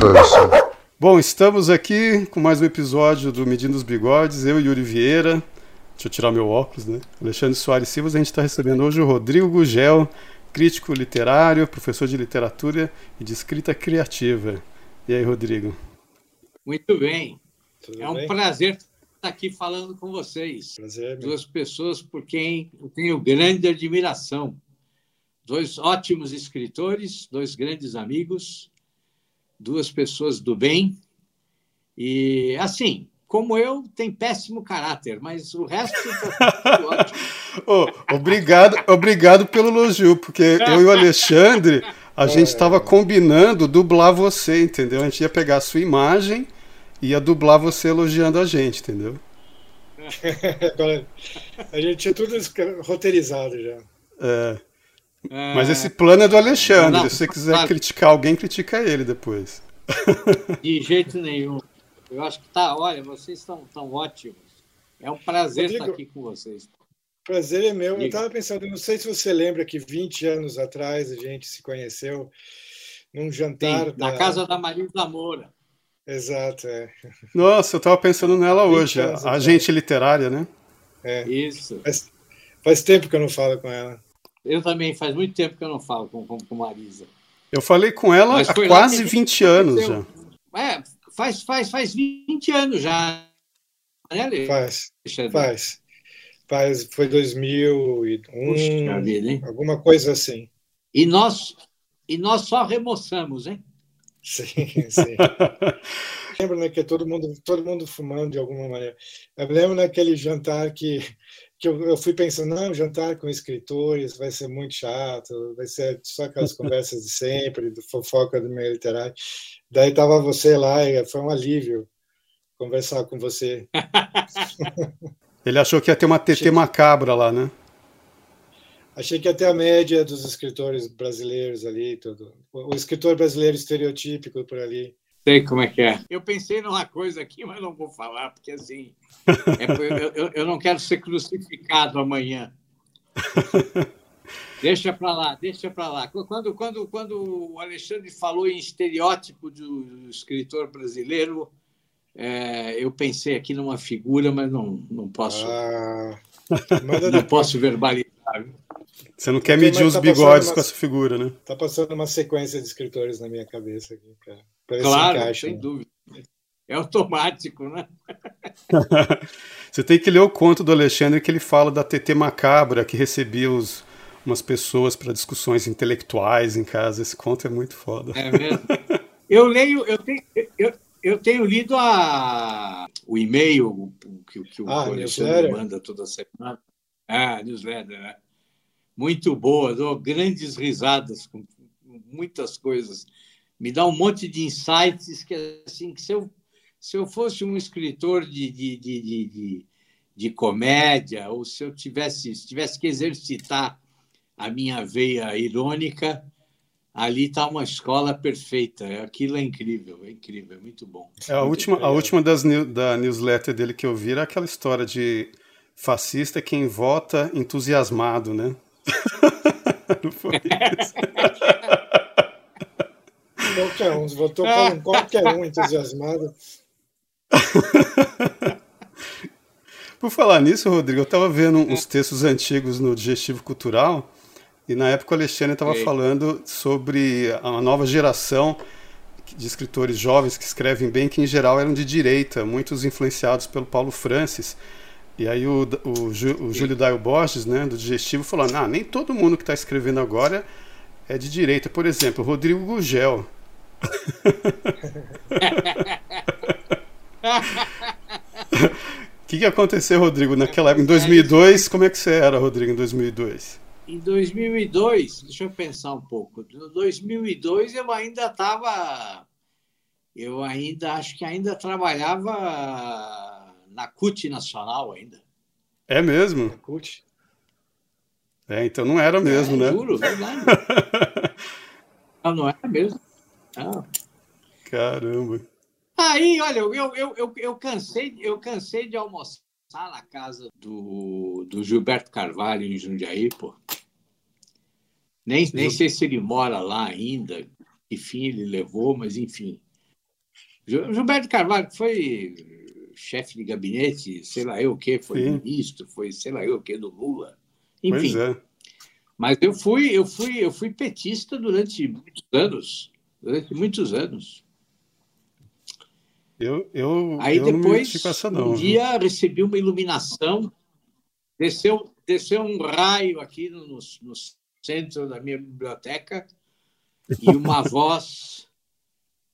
Podcast. Bom, estamos aqui com mais um episódio do Medindo os Bigodes, eu e Yuri Vieira. Deixa eu tirar meu óculos, né? Alexandre Soares Silva, a gente está recebendo hoje o Rodrigo Gugel, crítico literário, professor de literatura e de escrita criativa. E aí, Rodrigo? Muito bem. Tudo é um bem? prazer estar aqui falando com vocês. Prazer. Duas pessoas por quem eu tenho grande admiração. Dois ótimos escritores, dois grandes amigos, duas pessoas do bem. E, assim, como eu, tem péssimo caráter, mas o resto está ótimo. Oh, obrigado, obrigado pelo elogio, porque eu e o Alexandre, a gente estava combinando dublar você, entendeu? A gente ia pegar a sua imagem e ia dublar você elogiando a gente, entendeu? a gente tinha tudo roteirizado já. É. É... Mas esse plano é do Alexandre. Não, Se você quiser claro. criticar alguém, critica ele depois. De jeito nenhum. Eu acho que tá. Olha, vocês estão tão ótimos. É um prazer Rodrigo, estar aqui com vocês. Prazer é meu. Eu estava pensando, não sei se você lembra que 20 anos atrás a gente se conheceu num jantar. Sim, da... Na casa da Marisa Moura. Exato, é. Nossa, eu estava pensando nela hoje. A agente literária, né? É. Isso. Faz, faz tempo que eu não falo com ela. Eu também, faz muito tempo que eu não falo com, com, com Marisa. Eu falei com ela há quase 20 anos já. É, faz, faz, faz 20 anos já. Né, faz, faz. Faz, foi 2001, Puxa vida, hein? alguma coisa assim. E nós, e nós só remoçamos, hein? Sim, sim. lembro né, que todo mundo, todo mundo fumando de alguma maneira. Eu lembro naquele jantar que que eu, eu, fui pensando, não, jantar com escritores vai ser muito chato, vai ser só aquelas conversas de sempre, do fofoca do meio literário. Daí estava você lá e foi um alívio conversar com você. Ele achou que ia ter uma TT Achei... macabra lá, né? Achei que ter a média dos escritores brasileiros ali, tudo. O escritor brasileiro estereotípico por ali. Sei como é que é. Eu pensei numa coisa aqui, mas não vou falar, porque assim, é, eu, eu não quero ser crucificado amanhã. Deixa para lá, deixa para lá. Quando, quando, quando o Alexandre falou em estereótipo do escritor brasileiro, é, eu pensei aqui numa figura, mas não, não posso. Ah, não posso verbalizar. Você não quer medir os tá bigodes uma, com essa figura, né? Tá passando uma sequência de escritores na minha cabeça aqui, cara. Claro, sem né? dúvida. É automático, né? Você tem que ler o conto do Alexandre que ele fala da TT macabra que recebia os, umas pessoas para discussões intelectuais em casa. Esse conto é muito foda. É mesmo. Eu leio, eu tenho, eu, eu tenho lido a, o e-mail que, que o ah, Alexandre manda toda semana. Ah, newsletter, né? Muito boa, dou grandes risadas com muitas coisas. Me dá um monte de insights que assim que se eu se eu fosse um escritor de, de, de, de, de comédia ou se eu tivesse se tivesse que exercitar a minha veia irônica ali está uma escola perfeita. Aquilo é incrível é incrível é muito bom. É, a muito última a última das da newsletter dele que eu vi era aquela história de fascista é quem vota entusiasmado né não foi isso Qualquer um, votou por qualquer um entusiasmado. Por falar nisso, Rodrigo, eu estava vendo uns textos antigos no Digestivo Cultural e na época o Alexandre estava falando sobre a nova geração de escritores jovens que escrevem bem, que em geral eram de direita, muitos influenciados pelo Paulo Francis. E aí o, o, o Júlio Daio Borges, né, do Digestivo, falou: ah, nem todo mundo que está escrevendo agora é de direita. Por exemplo, Rodrigo Gugel, o que, que aconteceu, Rodrigo, naquela época? Em 2002, como é que você era, Rodrigo, em 2002? Em 2002, deixa eu pensar um pouco. Em 2002 eu ainda estava. Eu ainda acho que ainda trabalhava na CUT Nacional ainda. É mesmo? Na CUT. É, então não era mesmo, é, né? Juro, verdade. não, não era mesmo. Ah. Caramba. Aí, olha, eu, eu, eu, eu, cansei, eu cansei de almoçar na casa do, do Gilberto Carvalho em Jundiaí, pô. Nem, nem sei se ele mora lá ainda, que fim ele levou, mas enfim. Gilberto Carvalho foi chefe de gabinete, sei lá eu o que, foi Sim. ministro, foi sei lá eu o que do Lula. Enfim. É. Mas eu fui, eu fui, eu fui petista durante muitos anos, durante muitos anos. Eu, eu, Aí eu depois, não essa, não, um dia, recebi uma iluminação, desceu, desceu um raio aqui no, no centro da minha biblioteca e uma voz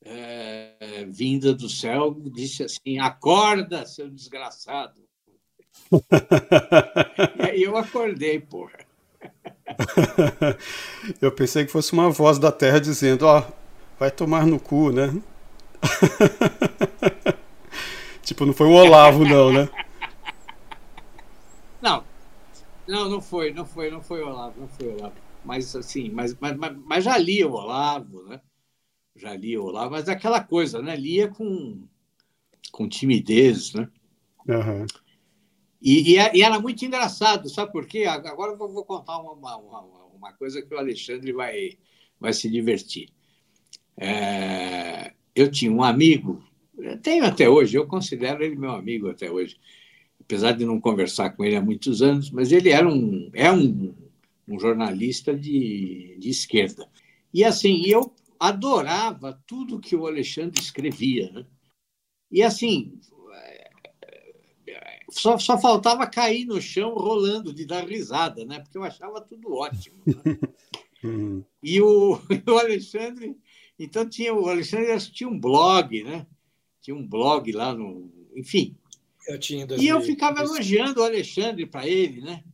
é, vinda do céu disse assim: Acorda, seu desgraçado. e aí eu acordei, porra. eu pensei que fosse uma voz da terra dizendo: Ó, oh, vai tomar no cu, né? tipo, não foi o Olavo, não, né? Não, não, não foi, não foi, não foi o Olavo, não foi o Olavo. Mas assim, mas, mas, mas já li o Olavo, né? Já li o Olavo, mas é aquela coisa, né? Lia com, com timidez, né? Uhum. E, e, é, e, era muito engraçado, sabe por quê? Agora eu vou contar uma, uma, uma coisa que o Alexandre vai, vai se divertir. É, eu tinha um amigo, tenho até hoje, eu considero ele meu amigo até hoje, apesar de não conversar com ele há muitos anos, mas ele era um, é um, um jornalista de, de esquerda. E assim, eu adorava tudo que o Alexandre escrevia. Né? E assim, só, só faltava cair no chão rolando de dar risada, né? porque eu achava tudo ótimo. Né? Uhum. e o, o Alexandre então tinha o Alexandre tinha um blog, né? Tinha um blog lá no, enfim. Eu tinha e eu ficava elogiando o Alexandre para ele, né?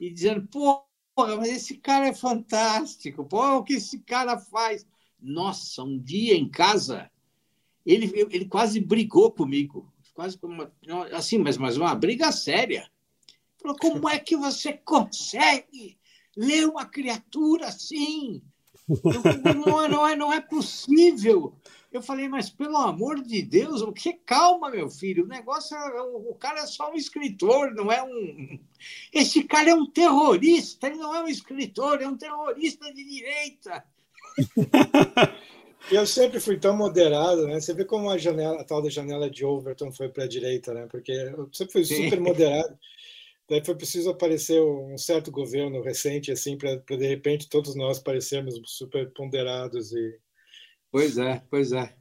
E dizendo, pô, mas esse cara é fantástico, pô, o que esse cara faz? Nossa, um dia em casa, ele, ele quase brigou comigo, quase como uma, assim, mas, mas uma briga séria. Falou, como é que você consegue ler uma criatura assim? não, é, não, é, não é possível. Eu falei, mas pelo amor de Deus, o que calma, meu filho. O negócio, é, o, o cara é só um escritor, não é um. Esse cara é um terrorista, ele não é um escritor, é um terrorista de direita. Eu sempre fui tão moderado, né? Você vê como a janela, a tal da janela de Overton foi para a direita, né? Porque eu sempre fui super moderado. Daí foi preciso aparecer um certo governo recente, assim, para de repente todos nós parecermos super ponderados e. Pois é, pois é.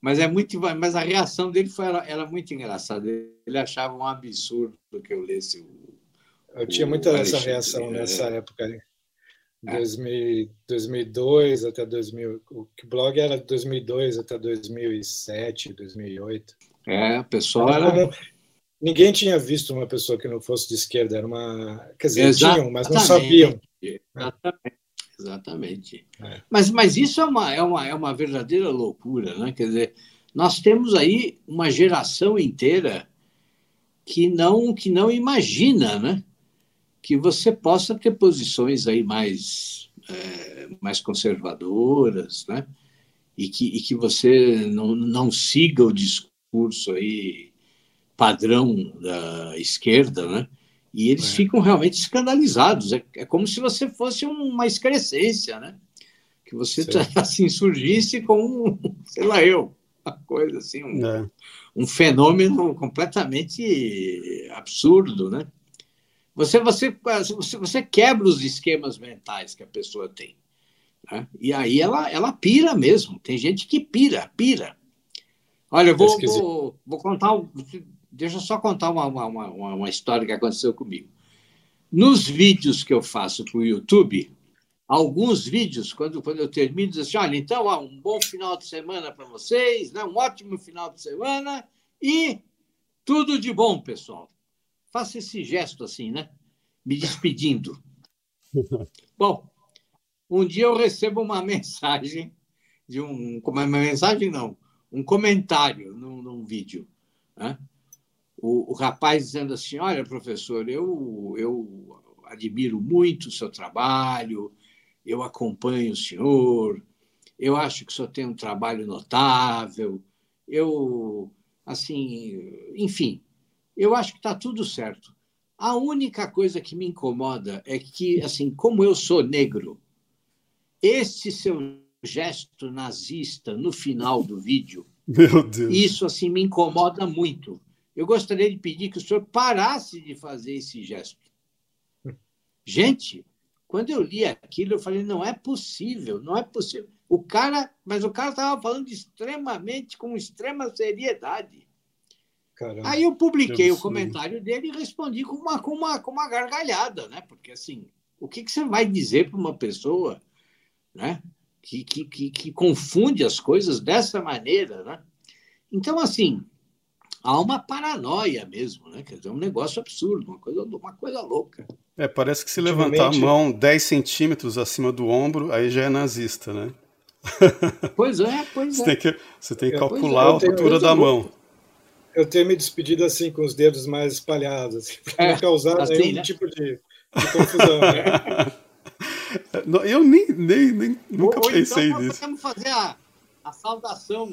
Mas é muito, mas a reação dele foi era, era muito engraçada. Ele achava um absurdo que eu lesse o. Eu tinha muita essa reação nessa é. época. Né? 2000, 2002 até 2000, o blog era 2002 até 2007, 2008. É, o pessoal era, era ninguém tinha visto uma pessoa que não fosse de esquerda. Era uma. Quer dizer, Exatamente. tinham, mas não sabiam. Exatamente. Exatamente. É. Mas, mas isso é uma, é, uma, é uma verdadeira loucura, né? Quer dizer, nós temos aí uma geração inteira que não, que não imagina, né? Que você possa ter posições aí mais, é, mais conservadoras, né? E que, e que você não, não siga o discurso aí padrão da esquerda, né? E eles é. ficam realmente escandalizados. É, é, como se você fosse uma excrescência, né? Que você assim surgisse como, sei lá, eu, uma coisa assim, um, é. um fenômeno completamente absurdo, né? Você, você, você, você quebra os esquemas mentais que a pessoa tem. Né? E aí ela, ela pira mesmo. Tem gente que pira, pira. Olha, eu vou, vou, vou contar. Deixa eu só contar uma, uma, uma, uma história que aconteceu comigo. Nos vídeos que eu faço para o YouTube, alguns vídeos, quando, quando eu termino, dizem assim: olha, então, ó, um bom final de semana para vocês, né? um ótimo final de semana e tudo de bom, pessoal. Faça esse gesto assim, né? Me despedindo. bom, um dia eu recebo uma mensagem de um. Uma mensagem, não, um comentário num, num vídeo. Né? o, o rapaz dizendo assim: Olha, professor, eu, eu admiro muito o seu trabalho, eu acompanho o senhor, eu acho que o senhor tem um trabalho notável, eu, assim, enfim, eu acho que está tudo certo. A única coisa que me incomoda é que, assim, como eu sou negro, esse seu gesto nazista no final do vídeo. Isso assim me incomoda muito. Eu gostaria de pedir que o senhor parasse de fazer esse gesto. Gente, quando eu li aquilo, eu falei, não é possível, não é possível. O cara, mas o cara estava falando extremamente, com extrema seriedade. Caramba, Aí eu publiquei o comentário dele e respondi com uma, com uma, com uma gargalhada, né? Porque assim, o que, que você vai dizer para uma pessoa né? que, que, que, que confunde as coisas dessa maneira? Né? Então, assim, há uma paranoia mesmo, né? Quer dizer, um negócio absurdo, uma coisa, uma coisa louca. É, parece que se levantar a mão 10 centímetros acima do ombro, aí já é nazista, né? Pois é, pois você é. Tem que, você tem que é, calcular é, a altura da mão. Eu tenho me despedido assim, com os dedos mais espalhados, assim, para é, não causar assim, nenhum né? tipo de, de confusão. Né? Eu nem, nem, nem nunca ou, pensei então, nisso. Podemos fazer a, a saudação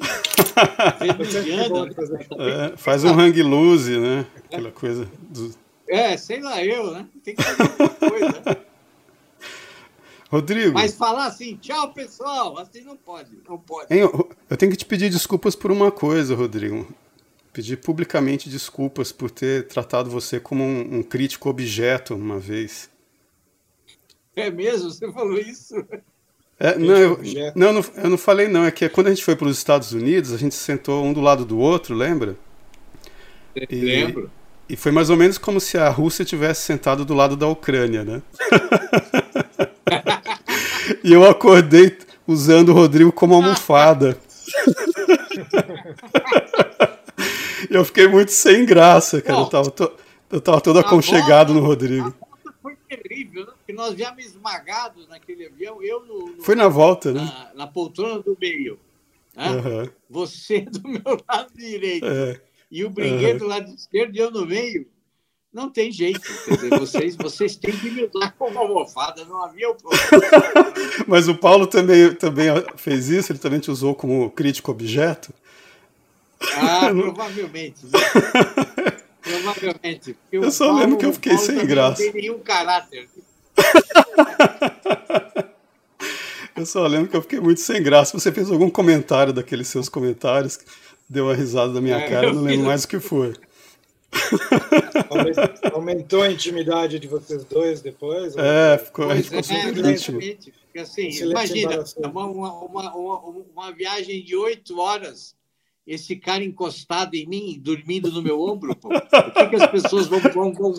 é, faz um hang loose, né? Aquela coisa. Do... É, sei lá eu, né? Tem que fazer alguma coisa. Né? Rodrigo. Mas falar assim, tchau pessoal, assim não pode, não pode. Hein, eu tenho que te pedir desculpas por uma coisa, Rodrigo. Pedir publicamente desculpas por ter tratado você como um, um crítico objeto uma vez. É mesmo? Você falou isso? É, não, eu, não, não, eu não falei não. É que quando a gente foi para os Estados Unidos, a gente sentou um do lado do outro, lembra? E, Lembro. E foi mais ou menos como se a Rússia tivesse sentado do lado da Ucrânia, né? e eu acordei usando o Rodrigo como almofada. eu fiquei muito sem graça, cara. eu tava, to, eu tava todo aconchegado no Rodrigo terrível, né? porque nós viemos esmagados naquele avião, eu no, no Foi na volta, né? Na, na poltrona do meio. Né? Uhum. Você do meu lado direito. É. E o brinquedo uhum. do lado esquerdo e eu no meio. Não tem jeito. Dizer, vocês, vocês têm que me dar como almofada, não havia o Mas o Paulo também, também fez isso? Ele também te usou como crítico objeto? Ah, provavelmente. Né? Provavelmente. Eu só Paulo, lembro que eu fiquei sem graça. Não tem nenhum caráter. eu só lembro que eu fiquei muito sem graça. Você fez algum comentário daqueles seus comentários, deu uma risada da minha é, cara, eu não lembro mais o que foi. Aumentou a intimidade de vocês dois depois? É, ficou, a gente ficou super íntimo. Assim, imagina, uma, uma, uma, uma, viagem de oito horas esse cara encostado em mim, dormindo no meu ombro? Pô? O que, que as pessoas vão. vão, vão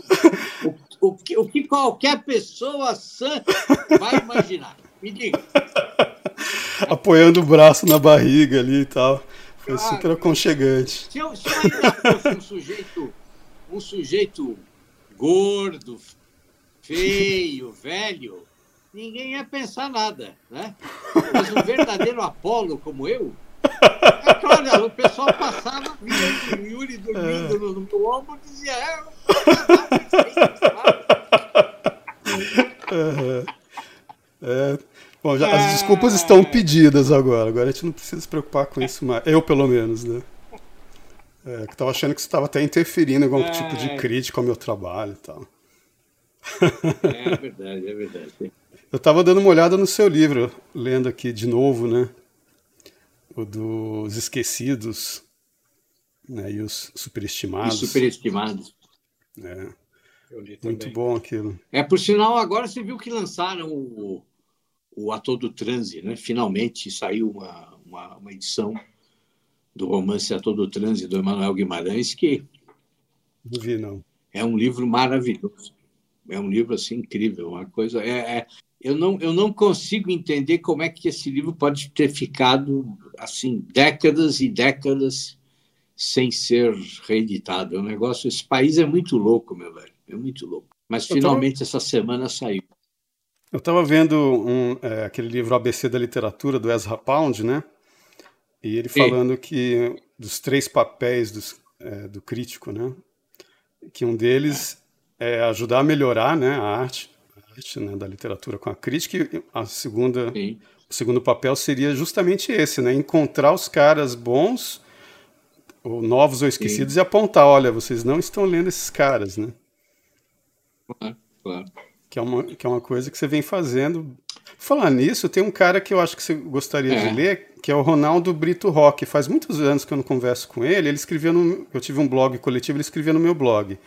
o, o, que, o que qualquer pessoa sã vai imaginar? Me diga. Apoiando o braço na barriga ali e tal. Foi ah, super aconchegante. Se eu, se eu ainda fosse um sujeito, um sujeito gordo, feio, velho, ninguém ia pensar nada, né? Mas um verdadeiro Apolo como eu, Olha, o pessoal passava, via o Yuri dormindo é. no, no ombro e dizia: É, uhum. é. Bom, já, as desculpas estão pedidas agora. Agora a gente não precisa se preocupar com isso mais. Eu, pelo menos, né? É, que tava achando que você estava até interferindo em algum é... tipo de crítica ao meu trabalho e tal. É verdade, é verdade. Eu estava dando uma olhada no seu livro, lendo aqui de novo, né? O dos esquecidos né, e os superestimados. E superestimados. É. Muito bom aquilo. É, por sinal, agora você viu que lançaram o, o Ator do Transe, né? Finalmente saiu uma, uma, uma edição do romance Ator do Transe, do Emanuel Guimarães, que... Não vi, não. É um livro maravilhoso. É um livro, assim, incrível. Uma coisa... É, é, eu não, eu não consigo entender como é que esse livro pode ter ficado assim décadas e décadas sem ser reeditado. É um negócio. Esse país é muito louco, meu velho. É muito louco. Mas finalmente tava... essa semana saiu. Eu estava vendo um, é, aquele livro ABC da Literatura do Ezra Pound, né? E ele falando Sim. que dos três papéis dos, é, do crítico, né? Que um deles é ajudar a melhorar, né, a arte arte né, da literatura com a crítica, e a segunda, o segundo papel seria justamente esse, né, encontrar os caras bons, ou novos ou esquecidos, Sim. e apontar, olha, vocês não estão lendo esses caras, né? Claro, claro. Que é, uma, que é uma coisa que você vem fazendo Falar nisso, tem um cara que eu acho que você gostaria é. de ler, que é o Ronaldo Brito Roque. Faz muitos anos que eu não converso com ele. Ele escrevia no. Eu tive um blog coletivo, ele escrevia no meu blog.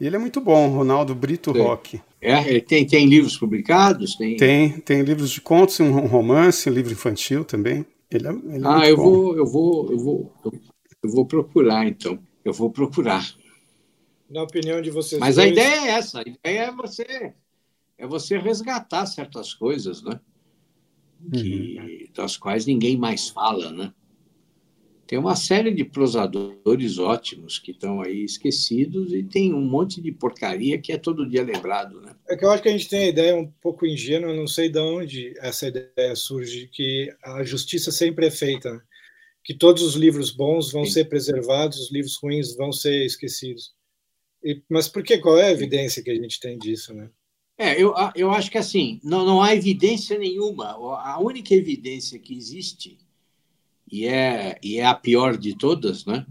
E ele é muito bom, Ronaldo Brito. Roque. É, tem, tem livros publicados? Tem... tem, tem livros de contos, um romance, um livro infantil também. Ele é, ele é ah, eu bom. vou, eu vou, eu vou, eu vou procurar então. Eu vou procurar. Na opinião de vocês. Mas dois... a ideia é essa. A ideia é você, é você resgatar certas coisas, né? Que, uhum. das quais ninguém mais fala, né? Tem uma série de prosadores ótimos que estão aí esquecidos e tem um monte de porcaria que é todo dia lembrado, né? É que eu acho que a gente tem a ideia um pouco ingênua, não sei de onde essa ideia surge, que a justiça sempre é feita, né? que todos os livros bons vão Sim. ser preservados, os livros ruins vão ser esquecidos. E, mas por que? Qual é a evidência que a gente tem disso, né? É, eu, eu acho que assim, não, não há evidência nenhuma. A única evidência que existe e é, e é a pior de todas, né?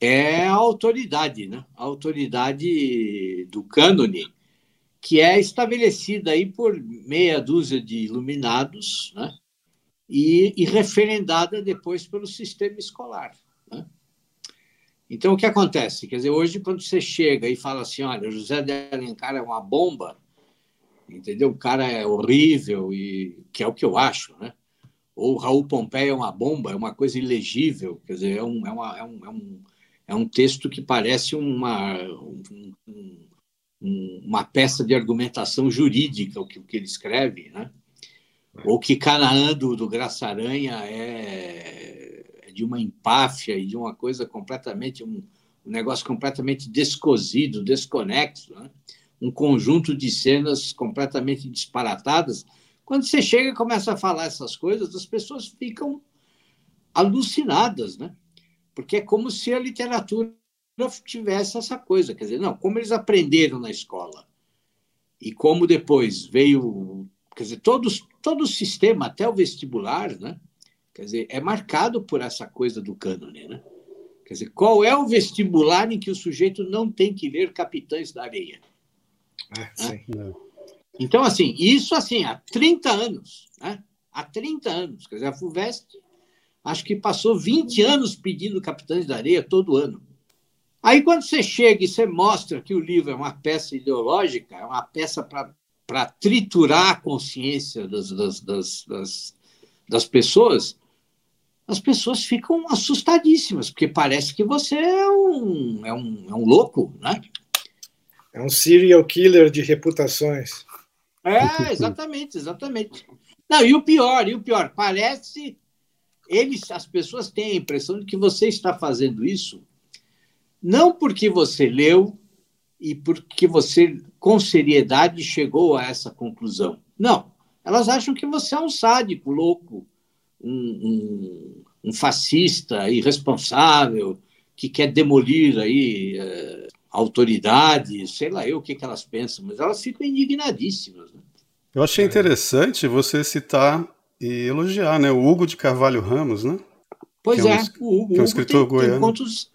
é a autoridade, né? a autoridade do cânone, que é estabelecida aí por meia dúzia de iluminados né? e, e referendada depois pelo sistema escolar. Né? Então, o que acontece? Quer dizer, hoje, quando você chega e fala assim, olha, José de Alencar é uma bomba, entendeu? O cara é horrível, e que é o que eu acho, né? Ou Raul Pompeia é uma bomba, é uma coisa ilegível, quer dizer, é um, é uma, é um, é um, é um texto que parece uma, um, um, uma peça de argumentação jurídica, o que, o que ele escreve, né? ou que Canaã do, do Graça Aranha é, é, de uma empáfia e de uma coisa completamente, um, um negócio completamente descosido, desconexo, né? um conjunto de cenas completamente disparatadas, quando você chega e começa a falar essas coisas, as pessoas ficam alucinadas, né? Porque é como se a literatura tivesse essa coisa, quer dizer, não, como eles aprenderam na escola e como depois veio, quer dizer, todos, todo o sistema, até o vestibular, né? Quer dizer, é marcado por essa coisa do cânone, né? Quer dizer, qual é o vestibular em que o sujeito não tem que ler Capitães da Areia? É, sim. Não. Então, assim, isso assim, há 30 anos, né? há 30 anos. Quer dizer, a FUVEST acho que passou 20 anos pedindo Capitães da Areia todo ano. Aí, quando você chega e você mostra que o livro é uma peça ideológica, é uma peça para triturar a consciência das, das, das, das, das pessoas, as pessoas ficam assustadíssimas, porque parece que você é um, é um, é um louco, né? É um serial killer de reputações. É, exatamente, exatamente. Não, e o pior, e o pior, parece eles, as pessoas têm a impressão de que você está fazendo isso não porque você leu e porque você com seriedade chegou a essa conclusão. Não, elas acham que você é um sádico, louco, um, um, um fascista irresponsável que quer demolir aí é, autoridades, sei lá eu o que, que elas pensam, mas elas ficam indignadíssimas. Né? Eu achei interessante você citar e elogiar, né, o Hugo de Carvalho Ramos, né? Pois é, é, um, o Hugo, é um escritor tem, goiano. tem contos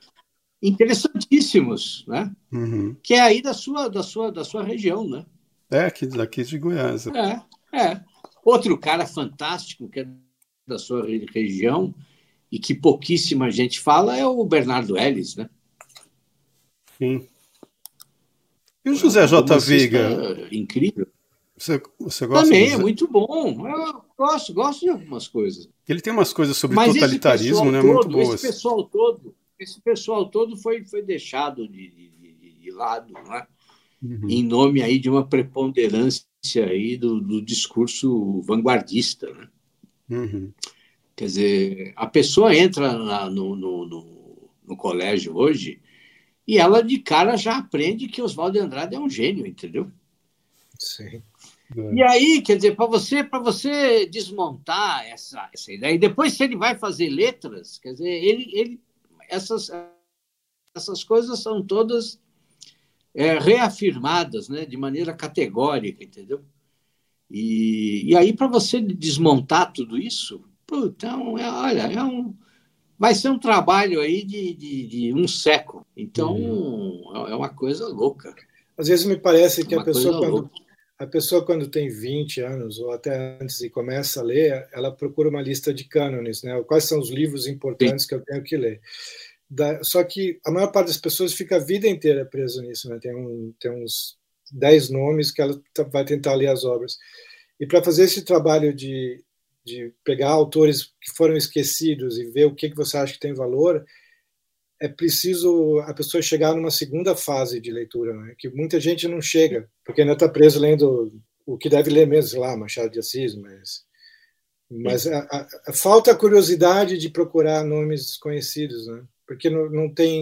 interessantíssimos, né? Uhum. Que é aí da sua, da sua, da sua região, né? É, aqui, daqui de Goiás. É, é. Outro cara fantástico que é da sua região e que pouquíssima gente fala é o Bernardo Ellis, né? Sim. E o José J. Viga? Incrível. Você, você gosta Também é muito bom. Eu gosto, gosto de algumas coisas. Ele tem umas coisas sobre Mas totalitarismo, né? Todo, muito boas. Esse pessoal todo, esse pessoal todo foi, foi deixado de, de, de lado, né? Uhum. em nome aí de uma preponderância aí do, do discurso vanguardista, né? Uhum. Quer dizer, a pessoa entra na, no, no, no, no colégio hoje e ela de cara já aprende que Oswaldo Andrade é um gênio, entendeu? Sim. E aí, quer dizer, para você, para você desmontar essa, essa ideia, e depois se ele vai fazer letras, quer dizer, ele, ele essas, essas coisas são todas é, reafirmadas, né, de maneira categórica, entendeu? E, e aí, para você desmontar tudo isso, então, é, olha, é um, vai ser um trabalho aí de, de, de um século. Então, uhum. é uma coisa louca. Às vezes me parece que é a pessoa, quando, a pessoa, quando tem 20 anos ou até antes e começa a ler, ela procura uma lista de cânones, né? Quais são os livros importantes Sim. que eu tenho que ler. Da, só que a maior parte das pessoas fica a vida inteira preso nisso, né? Tem, um, tem uns 10 nomes que ela vai tentar ler as obras. E para fazer esse trabalho de, de pegar autores que foram esquecidos e ver o que, que você acha que tem valor, é preciso a pessoa chegar numa segunda fase de leitura, né? que muita gente não chega, porque ainda está preso lendo o que deve ler mesmo, sei lá, Machado de Assis, mas, mas a, a, a falta a curiosidade de procurar nomes desconhecidos, né? porque não, não tem,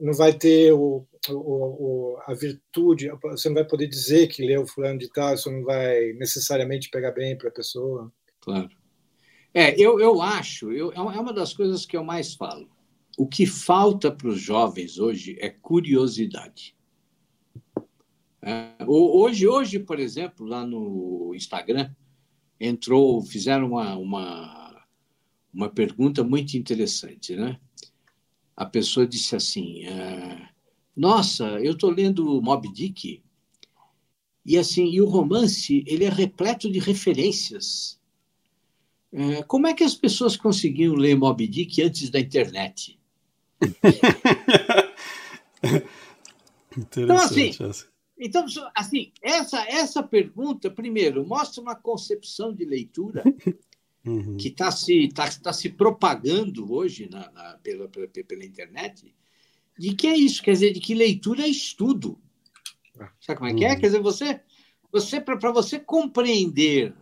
não vai ter o, o, o, a virtude, você não vai poder dizer que leu fulano de tal, isso não vai necessariamente pegar bem para a pessoa. Claro. É, eu, eu acho, eu, é uma das coisas que eu mais falo o que falta para os jovens hoje é curiosidade. É, hoje, hoje, por exemplo, lá no Instagram, entrou, fizeram uma, uma, uma pergunta muito interessante, né? A pessoa disse assim: é, Nossa, eu estou lendo Moby Dick e assim, e o romance ele é repleto de referências. É, como é que as pessoas conseguiam ler Moby Dick antes da internet? então, assim, então, assim, essa, essa pergunta, primeiro, mostra uma concepção de leitura uhum. que está se, tá, tá se propagando hoje na, na, pela, pela, pela internet, de que é isso, quer dizer, de que leitura é estudo. Sabe como é que é? Uhum. Quer dizer, você, você para você compreender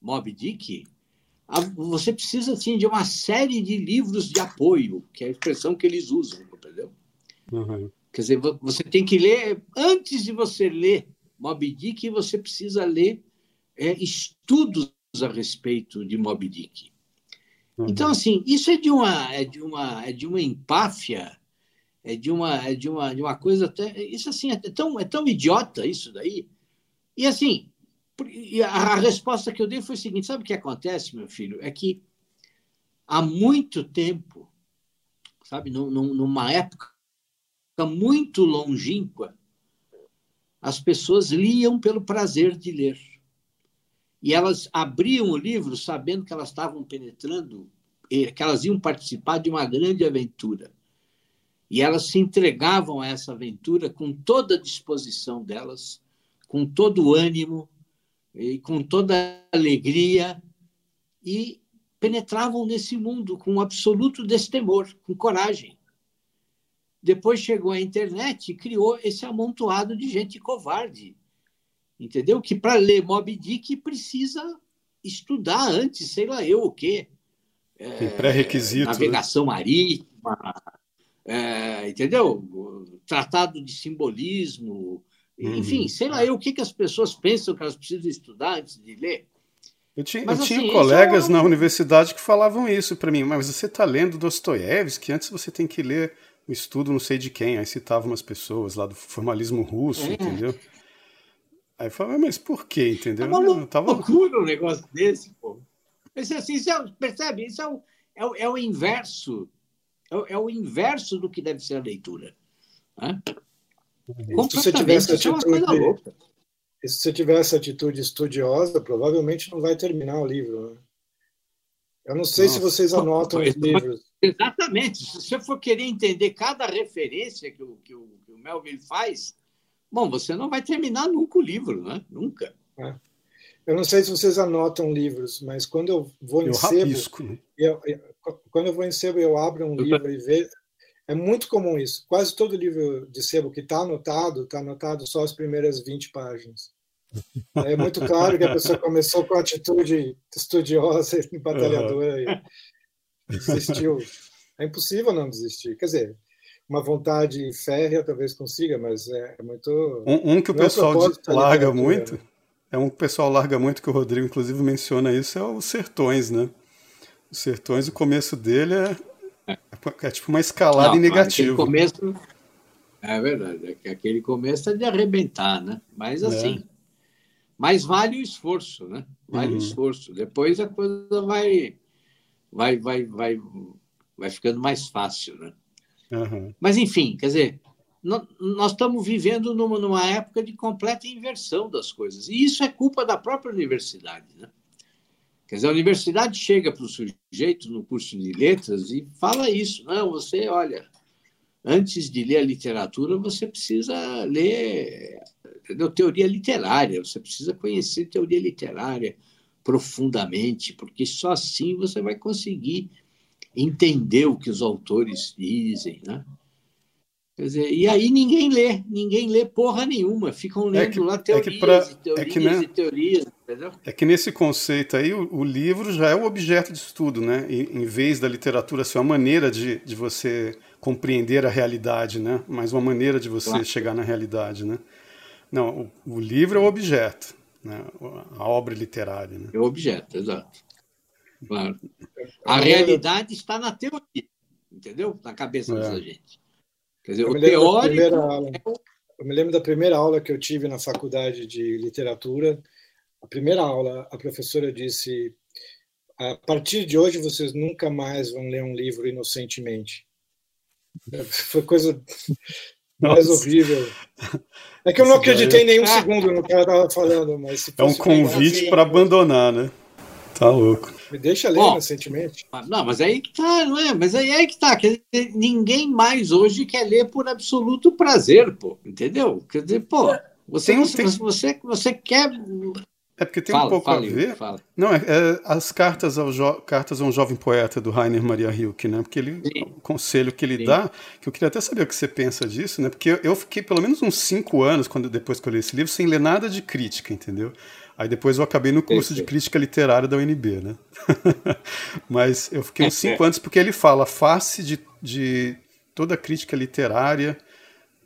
Moby Dick, você precisa assim, de uma série de livros de apoio, que é a expressão que eles usam, entendeu? Uhum. Quer dizer, você tem que ler, antes de você ler Moby Dick, você precisa ler é, estudos a respeito de Moby Dick. Uhum. Então, assim, isso é de uma, é de uma, é de uma empáfia, é de uma, é de uma, de uma coisa até, isso assim, é tão, é tão idiota isso daí. E assim, a resposta que eu dei foi o seguinte: sabe o que acontece, meu filho? É que há muito tempo, sabe, numa época muito longínqua, as pessoas liam pelo prazer de ler. E elas abriam o livro sabendo que elas estavam penetrando, que elas iam participar de uma grande aventura. E elas se entregavam a essa aventura com toda a disposição delas, com todo o ânimo, e com toda alegria e penetravam nesse mundo com absoluto destemor, com coragem. Depois chegou a internet e criou esse amontoado de gente covarde, entendeu? Que para ler Moby Dick precisa estudar antes, sei lá eu o quê. Tem é, pré-requisito. Né? Navegação né? marítima, é, entendeu? Tratado de simbolismo, enfim, uhum. sei lá eu o que, que as pessoas pensam que elas precisam estudar antes de ler. Eu tinha, mas, eu assim, tinha colegas é na universidade que falavam isso para mim, mas você está lendo Dostoiévski, antes você tem que ler o estudo não sei de quem, aí citava umas pessoas lá do formalismo russo, é. entendeu? Aí eu falava, mas por quê, entendeu? É uma loucura tava... um negócio desse, pô. Mas, assim, isso é, percebe? Isso é o, é o, é o inverso. É o, é o, inverso do que deve ser a leitura. Né? Se você tivesse atitude, se você tiver essa atitude estudiosa, provavelmente não vai terminar o livro. Né? Eu não sei Nossa. se vocês anotam os livros. Exatamente. Se você for querer entender cada referência que o, que o, que o Melville faz, bom, você não vai terminar nunca o livro, né? Nunca. É. Eu não sei se vocês anotam livros, mas quando eu vou eu em sebo, rabisco, né? eu, eu, quando eu vou em sebo, eu abro um eu livro e vejo, é muito comum isso. Quase todo livro de sebo que está anotado, está anotado só as primeiras 20 páginas. É muito claro que a pessoa começou com atitude estudiosa e batalhadora uhum. e desistiu. É impossível não desistir. Quer dizer, uma vontade férrea talvez consiga, mas é, é muito. Um, um que o é pessoal larga muito, né? é um que o pessoal larga muito, que o Rodrigo inclusive menciona isso, é os Sertões, né? Os Sertões, o começo dele é é tipo uma escalada não, em negativo. começo. É verdade, é aquele começo é de arrebentar, né? Mas é. assim. É. Mas vale o esforço, né? Vale uhum. o esforço. Depois a coisa vai, vai, vai, vai, vai ficando mais fácil, né? Mas enfim, quer dizer, nós estamos vivendo numa, numa época de completa inversão das coisas. E isso é culpa da própria universidade. Né? Quer dizer, a universidade chega para o sujeito no curso de letras e fala isso. Não, você, olha, antes de ler a literatura, você precisa ler entendeu? teoria literária, você precisa conhecer teoria literária profundamente, porque só assim você vai conseguir entender o que os autores dizem, né? Quer dizer, e aí ninguém lê, ninguém lê porra nenhuma, ficam lendo é que, lá teorias, é que pra, e teorias é que, né, teorias, entendeu? É que nesse conceito aí, o, o, livro já é o objeto de estudo, né? E, em vez da literatura ser uma maneira de, de você compreender a realidade, né? Mas uma maneira de você claro. chegar na realidade, né? Não, o, o, livro é o objeto, né? A obra literária, né? É o objeto, exato. Claro. A realidade está na teoria, entendeu? Na cabeça é. da gente. Quer dizer, eu o teórico. Aula, é eu me lembro da primeira aula que eu tive na faculdade de literatura. A primeira aula, a professora disse: a partir de hoje vocês nunca mais vão ler um livro inocentemente. Foi coisa mais horrível. É que eu não acreditei nem um segundo no que ela estava falando, mas é um convite para abandonar, né? Tá louco. Me deixa ler Bom, recentemente. Não, mas aí que tá, não é? Mas aí é que tá. Quer dizer, ninguém mais hoje quer ler por absoluto prazer, pô. Entendeu? Quer dizer, pô, você, tem, você, você, você quer. É porque tem fala, um pouco fala, a ver. Fala. Não, é, é, as cartas, ao jo... cartas a um jovem poeta do Rainer Maria Hilke, né? Porque ele, Sim. o conselho que ele Sim. dá, que eu queria até saber o que você pensa disso, né? Porque eu, fiquei pelo menos uns cinco anos, quando depois que eu li esse livro, sem ler nada de crítica, entendeu? Aí depois eu acabei no curso de crítica literária da UNB, né? Mas eu fiquei uns cinco anos porque ele fala face de, de toda a crítica literária,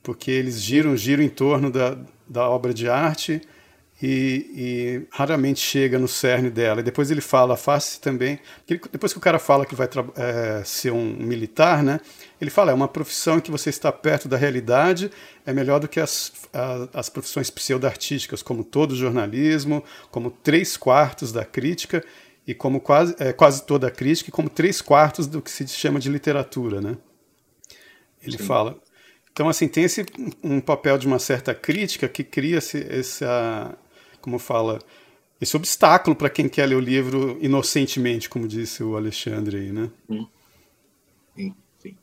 porque eles giram, giram em torno da, da obra de arte e, e, raramente chega no cerne dela. E depois ele fala, face também. Depois que o cara fala que vai é, ser um militar, né? Ele fala, é uma profissão em que você está perto da realidade, é melhor do que as, as, as profissões pseudo-artísticas, como todo o jornalismo, como três quartos da crítica, e como quase, é, quase toda a crítica, e como três quartos do que se chama de literatura, né? Ele Sim. fala. Então, assim, tem esse um papel de uma certa crítica que cria esse, essa, como fala, esse obstáculo para quem quer ler o livro inocentemente, como disse o Alexandre aí, né? Sim, sim.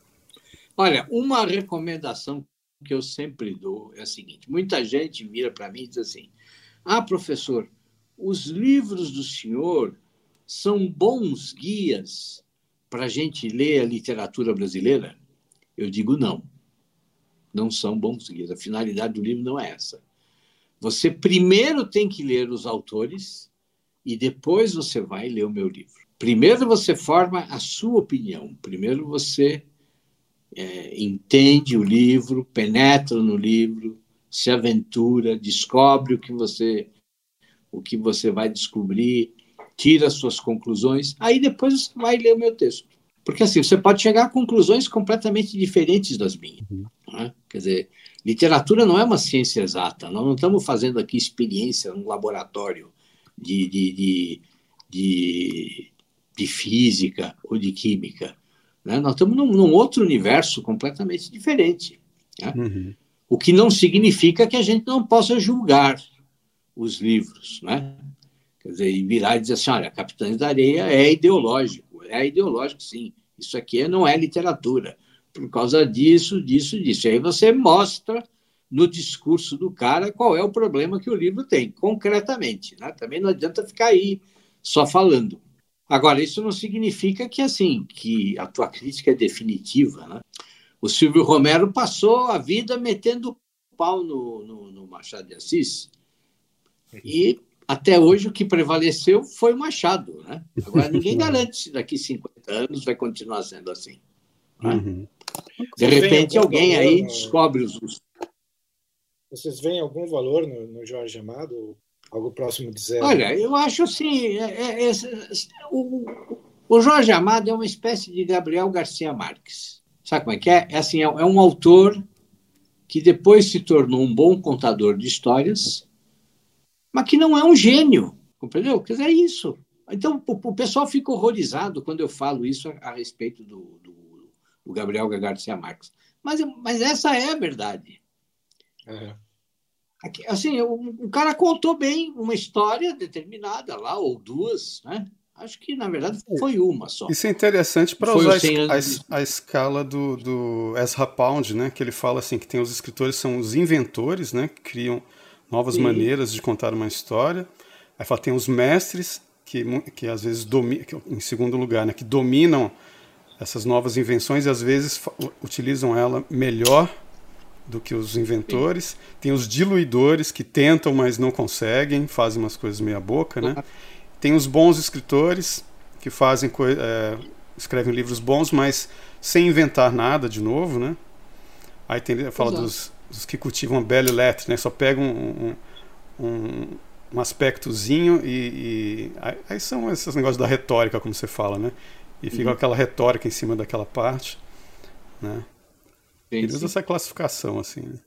Olha, uma recomendação que eu sempre dou é a seguinte: muita gente vira para mim e diz assim: Ah, professor, os livros do senhor são bons guias para a gente ler a literatura brasileira? Eu digo não. Não são bons guias. A finalidade do livro não é essa. Você primeiro tem que ler os autores e depois você vai ler o meu livro. Primeiro você forma a sua opinião. Primeiro você é, entende o livro, penetra no livro, se aventura, descobre o que você o que você vai descobrir, tira suas conclusões. Aí depois você vai ler o meu texto. Porque assim, você pode chegar a conclusões completamente diferentes das minhas. Uhum. Né? Quer dizer, literatura não é uma ciência exata. Nós não estamos fazendo aqui experiência num laboratório de, de, de, de, de física ou de química. Né? Nós estamos num, num, outro universo completamente diferente. Né? Uhum. O que não significa que a gente não possa julgar os livros. Né? Quer dizer, e virar e dizer assim: olha, Capitães da Areia é ideológico. É ideológico, sim. Isso aqui não é literatura por causa disso, disso, disso. E aí você mostra no discurso do cara qual é o problema que o livro tem, concretamente. Né? Também não adianta ficar aí só falando. Agora, isso não significa que assim que a tua crítica é definitiva. Né? O Silvio Romero passou a vida metendo pau no, no, no Machado de Assis e até hoje o que prevaleceu foi o Machado. Né? Agora, ninguém garante se daqui 50 anos vai continuar sendo assim. Né? Uhum. De repente, alguém aí no... descobre os. Vocês veem algum valor no, no Jorge Amado? Algo próximo de zero? Olha, eu acho assim: é, é, é, o, o Jorge Amado é uma espécie de Gabriel Garcia Marques. Sabe como é que é? É, assim, é, é um autor que depois se tornou um bom contador de histórias, mas que não é um gênio, compreendeu? Quer dizer, é isso. Então, o, o pessoal fica horrorizado quando eu falo isso a, a respeito do o Gabriel Garcia Marques. Mas, mas essa é a verdade. É. Assim, o, o cara contou bem uma história determinada lá, ou duas, né? Acho que, na verdade, foi uma só. Isso é interessante para usar a, a, escala do, do Ezra Pound, né? Que ele fala assim que tem os escritores são os inventores, né? Que criam novas Sim. maneiras de contar uma história. Aí fala tem os mestres que, que às vezes dominam, em segundo lugar, né? Que dominam essas novas invenções e às vezes utilizam ela melhor do que os inventores. Sim. Tem os diluidores que tentam, mas não conseguem, fazem umas coisas meia boca, né? Tem os bons escritores que fazem é, escrevem livros bons, mas sem inventar nada de novo, né? Aí tem, fala dos, dos, que cultivam a belle lettre, né? Só pegam um, um, um, um aspectozinho e, e, aí são esses negócios da retórica, como você fala, né? E fica uhum. aquela retórica em cima daquela parte, né? Ele usa essa classificação assim. Né?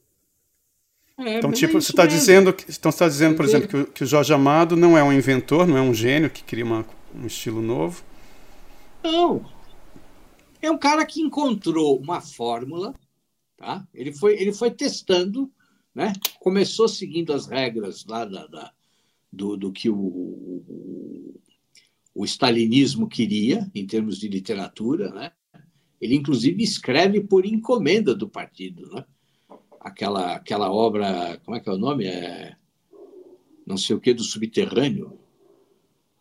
É, então, tipo, é você está dizendo, então você está dizendo, por exemplo, que o, que o, Jorge Amado não é um inventor, não é um gênio que cria uma, um estilo novo. Não. É um cara que encontrou uma fórmula, tá? Ele foi, ele foi testando, né? Começou seguindo as regras lá da, da do, do que o, o, stalinismo queria em termos de literatura, né? Ele inclusive escreve por encomenda do partido, né? aquela, aquela obra, como é que é o nome? É, não sei o que, do subterrâneo.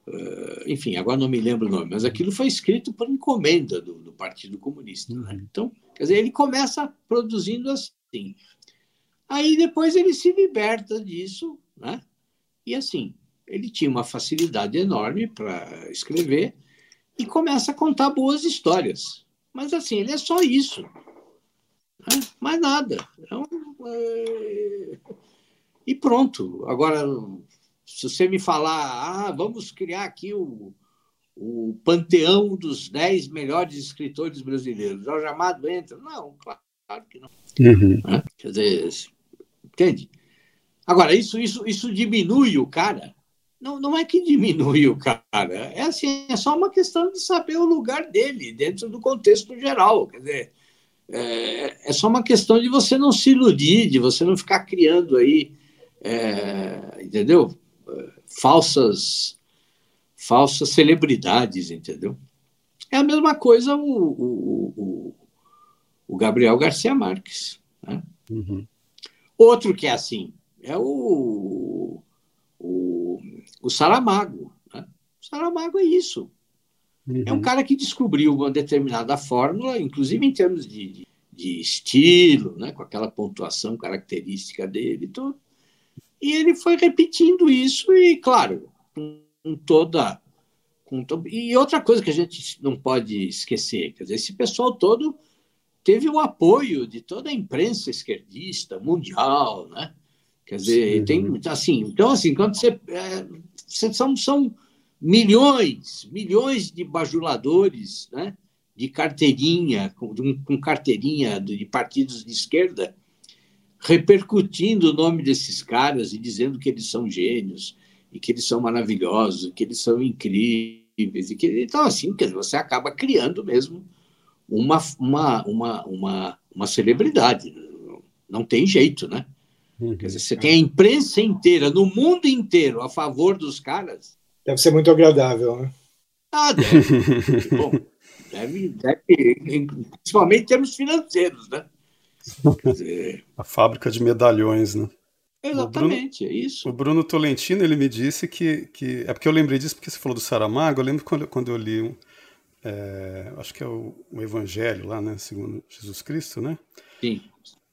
Uh, enfim, agora não me lembro o nome, mas aquilo foi escrito por encomenda do, do Partido Comunista. Né? Uhum. Então, quer dizer, ele começa produzindo assim. Aí depois ele se liberta disso, né? E assim, ele tinha uma facilidade enorme para escrever e começa a contar boas histórias. Mas assim, ele é só isso. Né? Mais nada. Um, é... E pronto. Agora, se você me falar, ah, vamos criar aqui o, o panteão dos dez melhores escritores brasileiros, Jorge Amado entra? Não, claro, claro que não. Uhum. Né? Quer dizer, entende? Agora, isso, isso, isso diminui o cara? Não, não é que diminui o cara. É assim, é só uma questão de saber o lugar dele dentro do contexto geral. Quer dizer, é, é só uma questão de você não se iludir, de você não ficar criando aí, é, entendeu? Falsas, falsas celebridades, entendeu? É a mesma coisa o, o, o, o Gabriel Garcia Marques. Né? Uhum. Outro que é assim é o, o, o Saramago. Né? O Saramago é isso. Uhum. É um uhum. cara que descobriu uma determinada fórmula, inclusive em termos de, de, de estilo, né, com aquela pontuação característica dele e tudo. E ele foi repetindo isso, e, claro, com toda. Com to... E outra coisa que a gente não pode esquecer: quer dizer, esse pessoal todo teve o apoio de toda a imprensa esquerdista mundial, né? Quer dizer, Sim. tem assim, então assim, quando você, é, são, são milhões, milhões de bajuladores, né? de carteirinha, com, com carteirinha de partidos de esquerda, repercutindo o nome desses caras e dizendo que eles são gênios, e que eles são maravilhosos, que eles são incríveis. E que, então, assim, que você acaba criando mesmo uma, uma, uma, uma, uma celebridade. Não tem jeito, né? Uhum. Quer dizer, você tem a imprensa inteira, no mundo inteiro, a favor dos caras. Deve ser muito agradável, né? Ah, deve. Bom, deve, deve, principalmente em termos financeiros, né? Dizer... A fábrica de medalhões, né? Exatamente, Bruno, é isso. O Bruno Tolentino, ele me disse que, que... É porque eu lembrei disso porque você falou do Saramago, eu lembro quando, quando eu li, um, é, acho que é o, o, Evangelho lá, né, segundo Jesus Cristo, né? Sim.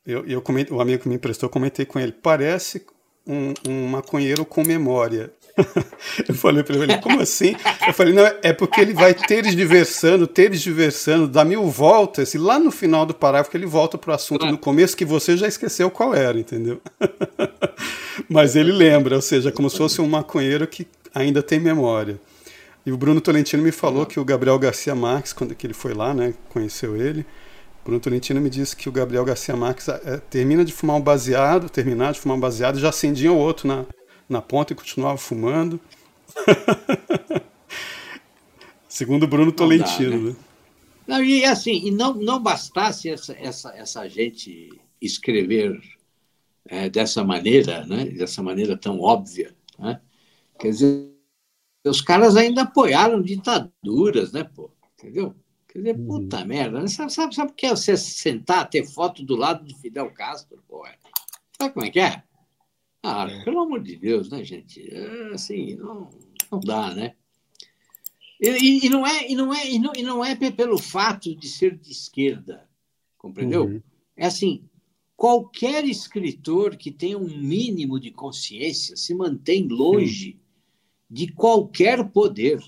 Eu, eu comentei, o amigo que me emprestou, comentei com ele, parece um, um maconheiro com memória. eu falei para ele, como assim? Eu falei, não, é porque ele vai diversando, diversando, dá mil voltas, e lá no final do parágrafo ele volta para o assunto no começo que você já esqueceu qual era, entendeu? Mas ele lembra, ou seja, como se fosse um maconheiro que ainda tem memória. E o Bruno Tolentino me falou que o Gabriel Garcia Marques, quando que ele foi lá, né, conheceu ele, Bruno Tolentino me disse que o Gabriel Garcia Marques é, termina de fumar um baseado, terminar de fumar um baseado, já acendia o outro na, na ponta e continuava fumando. Segundo Bruno Tolentino, não né? Não, e assim, e não, não bastasse essa, essa, essa gente escrever é, dessa maneira, né? dessa maneira tão óbvia. Né? Quer dizer, os caras ainda apoiaram ditaduras, né, pô? Entendeu? Quer dizer, uhum. puta merda. Né? Sabe, sabe, sabe o que é você sentar, ter foto do lado de Fidel Castro, pô? Sabe como é que é? Ah, é. pelo amor de Deus, né, gente? É, assim, não, não dá, né? E, e, não é, e, não é, e, não, e não é pelo fato de ser de esquerda, compreendeu? Uhum. É assim, qualquer escritor que tenha um mínimo de consciência se mantém longe uhum. de qualquer poder,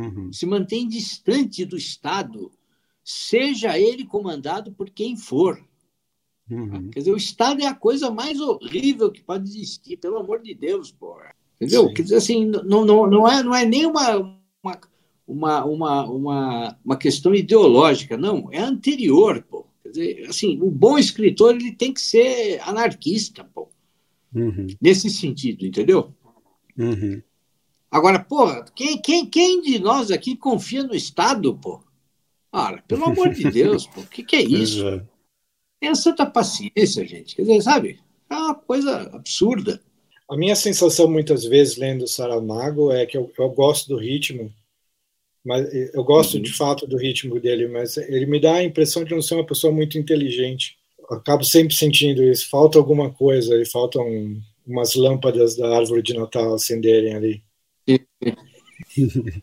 uhum. se mantém distante do Estado, seja ele comandado por quem for. Uhum. Quer dizer, o Estado é a coisa mais horrível que pode existir, pelo amor de Deus, porra. Entendeu? Sim. Quer dizer, assim, não, não, não, é, não é nem uma, uma, uma, uma, uma, uma questão ideológica, não, é anterior, pô. Quer dizer, assim, o bom escritor ele tem que ser anarquista, pô. Uhum. Nesse sentido, entendeu? Uhum. Agora, porra, quem, quem, quem de nós aqui confia no Estado, pô? Ora, pelo amor de Deus, pô, o que, que é isso? É. Tenha santa paciência, gente. Quer dizer, sabe? É uma coisa absurda. A minha sensação, muitas vezes, lendo Saramago, é que eu, eu gosto do ritmo, mas eu gosto uhum. de fato do ritmo dele, mas ele me dá a impressão de não ser uma pessoa muito inteligente. Eu acabo sempre sentindo isso. Falta alguma coisa, e faltam umas lâmpadas da árvore de Natal acenderem ali.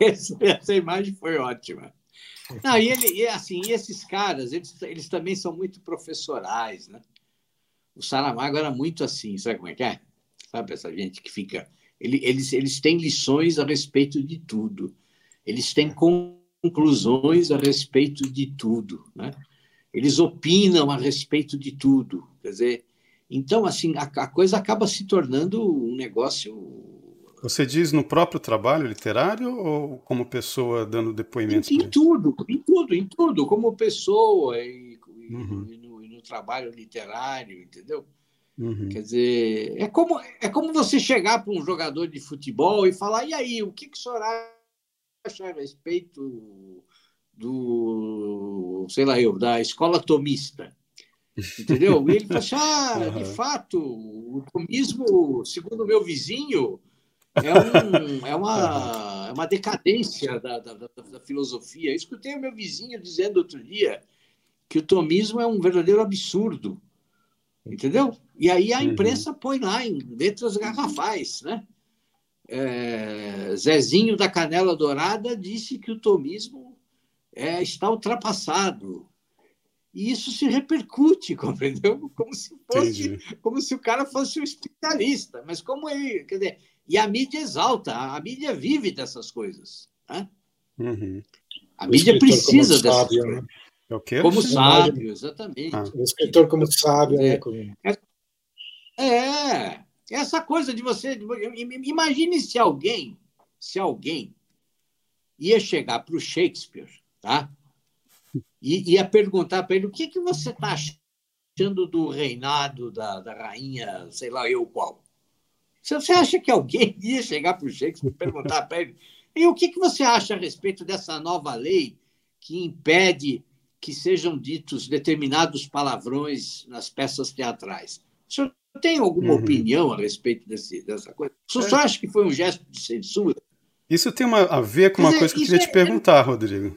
Essa imagem foi ótima. Não, e ele, e assim, e esses caras, eles, eles também são muito professorais, né? O Saramago era muito assim, sabe como é que é? Sabe essa gente que fica. Ele, eles, eles têm lições a respeito de tudo eles têm conclusões a respeito de tudo, né? Eles opinam a respeito de tudo, quer dizer, então assim a, a coisa acaba se tornando um negócio. Você diz no próprio trabalho literário ou como pessoa dando depoimentos? Em, em tudo, em tudo, em tudo, como pessoa e, uhum. e, no, e no, trabalho literário, entendeu? Uhum. Quer dizer, é como, é como você chegar para um jogador de futebol e falar: e aí, o que, que o senhor acha? a respeito do, sei lá eu, da escola tomista. Entendeu? E ele falou assim: ah, uhum. de fato, o tomismo, segundo o meu vizinho, é, um, é, uma, é uma decadência da, da, da, da filosofia. Eu escutei o meu vizinho dizendo outro dia que o tomismo é um verdadeiro absurdo. Entendeu? E aí a uhum. imprensa põe lá em letras garrafais, né? é, Zezinho da Canela Dourada disse que o tomismo é, está ultrapassado. E isso se repercute, compreendeu? Como se fosse, como se o cara fosse um especialista. Mas como ele. Quer dizer, e a mídia exalta, a mídia vive dessas coisas. Né? Uhum. A o mídia precisa dessas sábio, coisas. Né? É o quê? Como sábio, exatamente. Ah. O escritor como sábio. É, né? é, é, essa coisa de você. Imagine se alguém, se alguém ia chegar para o Shakespeare, tá? E ia perguntar para ele o que, que você está achando do reinado da, da rainha, sei lá eu qual. Você acha que alguém ia chegar para o Shakespeare e perguntar para ele e o que, que você acha a respeito dessa nova lei que impede que sejam ditos determinados palavrões nas peças teatrais? O senhor tem alguma uhum. opinião a respeito desse, dessa coisa? O senhor acha que foi um gesto de censura? Isso tem uma, a ver com uma coisa que eu queria é, te perguntar, Rodrigo.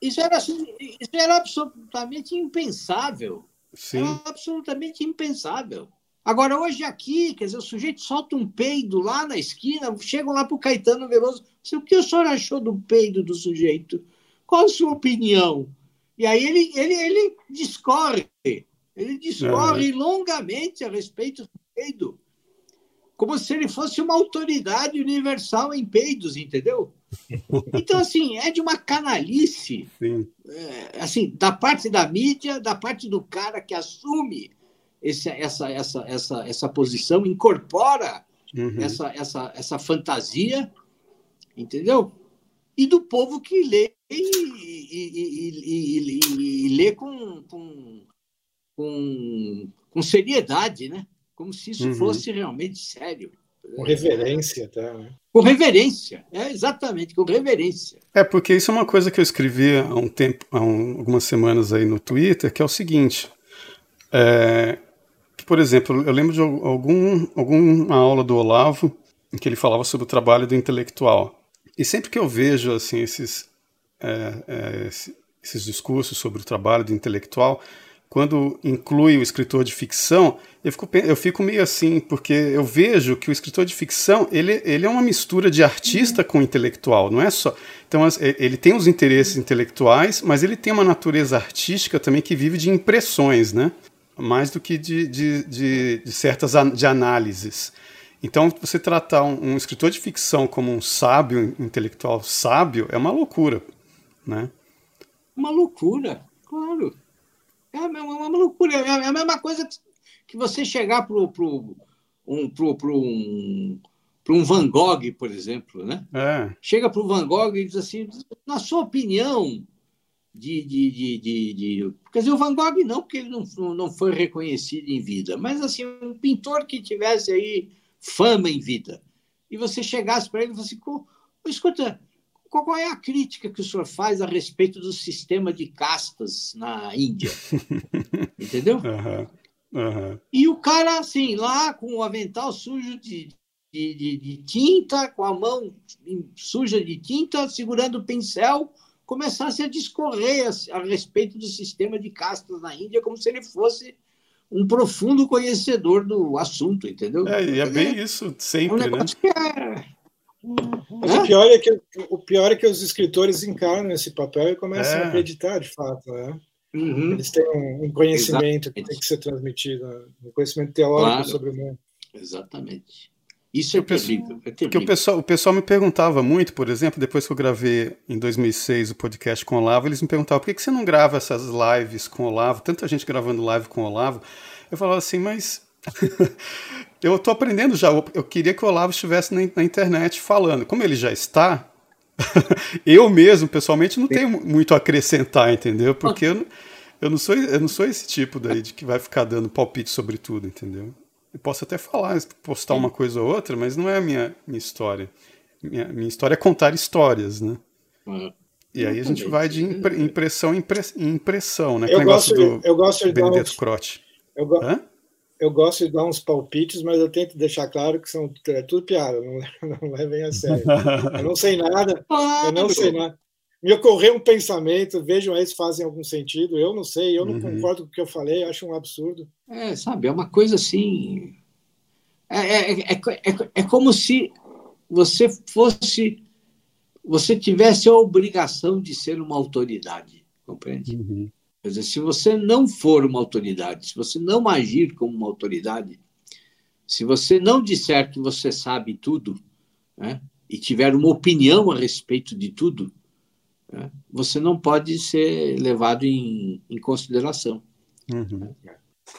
Isso era, assim, isso era absolutamente impensável. Sim. Era absolutamente impensável. Agora, hoje aqui, quer dizer, o sujeito solta um peido lá na esquina, chegam lá para o Caetano Veloso. O que o senhor achou do peido do sujeito? Qual a sua opinião? E aí ele, ele, ele discorre ele discorre uhum. longamente a respeito do peido, como se ele fosse uma autoridade universal em peidos, entendeu? Então, assim, é de uma canalice, é, assim, da parte da mídia, da parte do cara que assume esse, essa, essa, essa, essa posição, incorpora uhum. essa, essa, essa fantasia, entendeu? E do povo que lê e, e, e, e lê com, com com, com seriedade, né? Como se isso uhum. fosse realmente sério. Com reverência, até, né? Com reverência, é exatamente, com reverência. É, porque isso é uma coisa que eu escrevi há um tempo, há um, algumas semanas aí no Twitter, que é o seguinte. É, por exemplo, eu lembro de algum, alguma aula do Olavo em que ele falava sobre o trabalho do intelectual. E sempre que eu vejo assim esses, é, é, esses discursos sobre o trabalho do intelectual, quando inclui o escritor de ficção, eu fico, eu fico meio assim, porque eu vejo que o escritor de ficção ele, ele é uma mistura de artista com intelectual, não é só. Então, ele tem os interesses intelectuais, mas ele tem uma natureza artística também que vive de impressões, né? Mais do que de, de, de, de certas an de análises. Então, você tratar um, um, escritor de ficção como um sábio, um intelectual sábio, é uma loucura, né? Uma loucura, claro. É uma, uma loucura. É a mesma coisa que você chegar para pro, um, pro, pro um, pro um Van Gogh, por exemplo, né? É. Chega para o Van Gogh e diz assim, na sua opinião, de, de, de, de, de, Quer dizer, o Van Gogh não, porque ele não, não foi reconhecido em vida, mas assim, um pintor que tivesse aí fama em vida, e você chegasse para ele e falasse assim, escuta, qual é a crítica que o senhor faz a respeito do sistema de castas na Índia? Entendeu? Uhum, uhum. E o cara, assim, lá com o avental sujo de, de, de, de tinta, com a mão suja de tinta, segurando o pincel, começasse a discorrer a, a, respeito do sistema de castas na Índia como se ele fosse um profundo conhecedor do assunto, entendeu? É, e é bem isso sempre, um né? Que é... Mas o pior, é que, o pior é que os escritores encarnam esse papel e começam é. a acreditar, de fato, né? Uhum. Eles têm um conhecimento Exatamente. que tem que ser transmitido, um conhecimento teórico claro. sobre o mundo. Exatamente. Isso é terrível, é Porque o pessoal, o pessoal me perguntava muito, por exemplo, depois que eu gravei em 2006 o podcast com o Olavo, eles me perguntavam por que, que você não grava essas lives com o Olavo, tanta gente gravando live com o Olavo. Eu falava assim, mas eu estou aprendendo já, eu queria que o Olavo estivesse na, na internet falando. Como ele já está, eu mesmo, pessoalmente, não tenho muito a acrescentar, entendeu? Porque eu, eu, não sou, eu não sou esse tipo daí de que vai ficar dando palpite sobre tudo, entendeu? Eu posso até falar, postar uma coisa ou outra, mas não é a minha, minha história. Minha, minha história é contar histórias, né? Uhum. E aí a gente vai de impre, impressão em impressão, né? Eu gosto, do eu gosto de Benedetto uns, Croce. Eu, go eu gosto de dar uns palpites, mas eu tento deixar claro que são é tudo piada, não, não levem a sério. Eu não sei nada, eu não sei nada me ocorreu um pensamento, vejam aí se fazem algum sentido. Eu não sei, eu não uhum. concordo com o que eu falei, acho um absurdo. É, sabe, é uma coisa assim. É, é, é, é, é como se você fosse. Você tivesse a obrigação de ser uma autoridade, compreende? Uhum. Quer dizer, se você não for uma autoridade, se você não agir como uma autoridade, se você não disser que você sabe tudo, né, e tiver uma opinião a respeito de tudo, né, você não pode ser levado em, em consideração. Uhum.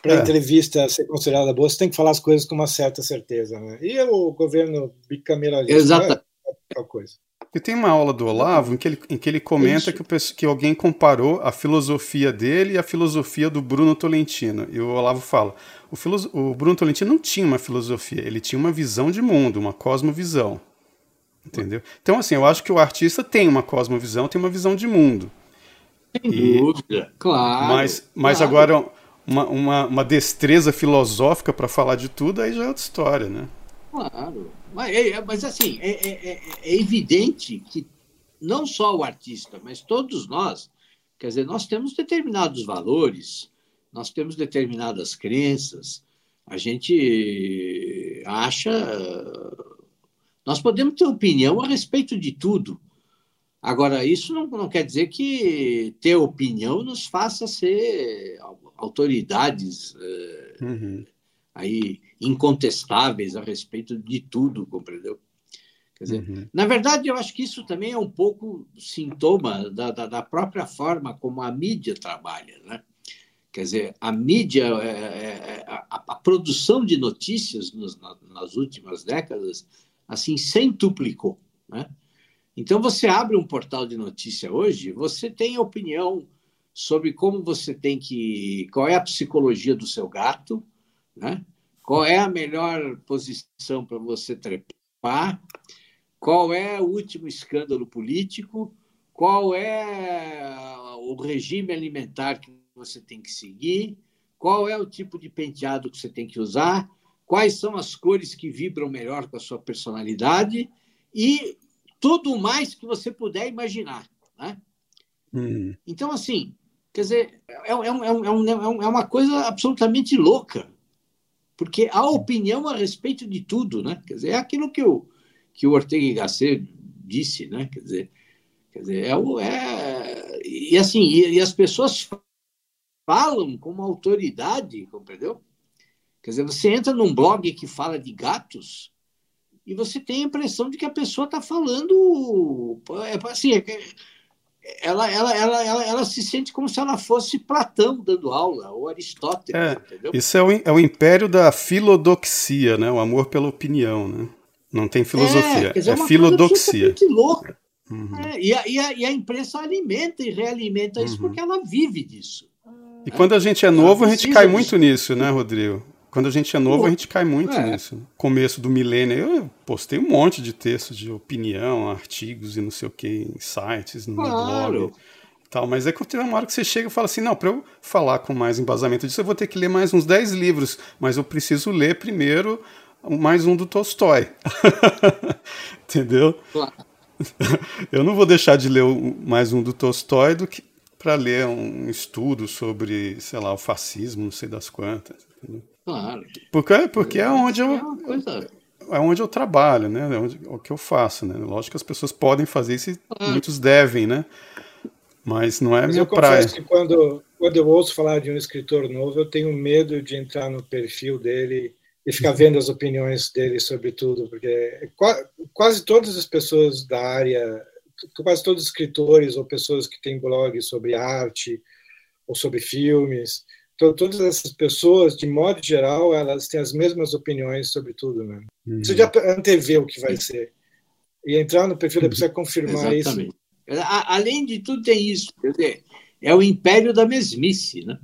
Para a é. entrevista ser considerada boa, você tem que falar as coisas com uma certa certeza. Né? E o governo bicameralista Exato. é coisa. E tem uma aula do Olavo em que ele, em que ele comenta que, o, que alguém comparou a filosofia dele e a filosofia do Bruno Tolentino. E o Olavo fala: o, o Bruno Tolentino não tinha uma filosofia, ele tinha uma visão de mundo, uma cosmovisão. Entendeu? Então, assim, eu acho que o artista tem uma cosmovisão, tem uma visão de mundo. Sem e, dúvida, claro. Mas, mas claro. agora, uma, uma, uma destreza filosófica para falar de tudo, aí já é outra história, né? Claro. Mas, é, mas assim, é, é, é, é evidente que não só o artista, mas todos nós, quer dizer, nós temos determinados valores, nós temos determinadas crenças, a gente acha nós podemos ter opinião a respeito de tudo. Agora, isso não, não quer dizer que ter opinião nos faça ser autoridades eh, uhum. aí incontestáveis a respeito de tudo, compreendeu? Quer dizer, uhum. na verdade, eu acho que isso também é um pouco sintoma da, da, da própria forma como a mídia trabalha, né? Quer dizer, a mídia, é, é, é a, a, produção de notícias nos, nas últimas décadas assim, centuplicou. Né? Então, você abre um portal de notícia hoje, você tem opinião sobre como você tem que. qual é a psicologia do seu gato, né? Qual é a melhor posição para você trepar? Qual é o último escândalo político? Qual é o regime alimentar que você tem que seguir? Qual é o tipo de penteado que você tem que usar? Quais são as cores que vibram melhor com a sua personalidade? E tudo mais que você puder imaginar. Né? Hum. Então, assim, quer dizer, é, é, é, é, uma coisa absolutamente louca porque a opinião a respeito de tudo, né? Quer dizer, é aquilo que o, que o Ortega y Gasset disse, né? Quer dizer, quer dizer é, é e assim, e, e, as pessoas falam com uma autoridade, compreendeu? Quer dizer, você entra num blog que fala de gatos e você tem a impressão de que a pessoa está falando, é, assim, é, ela, ela, ela, ela, ela se sente como se ela fosse Platão dando aula, ou Aristóteles, é, entendeu? Isso é o, é o império da filodoxia, né? o amor pela opinião. Né? Não tem filosofia, é, dizer, é, filodoxia. louca. Uhum. É, e, a, e, a, e, a, imprensa alimenta e realimenta isso uhum. porque ela vive disso. E quando a gente é novo, a gente cai disso. muito nisso, né, Rodrigo? Quando a gente é novo, a gente cai muito é. nisso. Começo do milênio, eu postei um monte de textos de opinião, artigos e não sei o que, em sites, no claro. blog tal. Mas é que tem uma hora que você chega e fala assim: não, para eu falar com mais embasamento disso, eu vou ter que ler mais uns 10 livros, mas eu preciso ler primeiro mais um do Tolstói. Entendeu? Claro. eu não vou deixar de ler mais um do Tolstói do que para ler um estudo sobre, sei lá, o fascismo, não sei das quantas. Entendeu? Claro. Porque, porque é onde eu. É, coisa... é onde eu trabalho, né? É, onde, é o que eu faço, né? Lógico que as pessoas podem fazer isso e ah. muitos devem, né? Mas não é Mas minha eu praia. Que quando, quando eu ouço falar de um escritor novo, eu tenho medo de entrar no perfil dele e ficar vendo as opiniões dele sobre tudo, porque quase todas as pessoas da área, quase todos os escritores ou pessoas que têm blogs sobre arte ou sobre filmes, então, todas essas pessoas, de modo geral, elas têm as mesmas opiniões sobre tudo, né? Uhum. Você já antevê o que vai ser. E entrar no perfil da pessoa confirmar Exatamente. isso. Além de tudo, tem isso. Quer dizer, é o império da mesmice, né?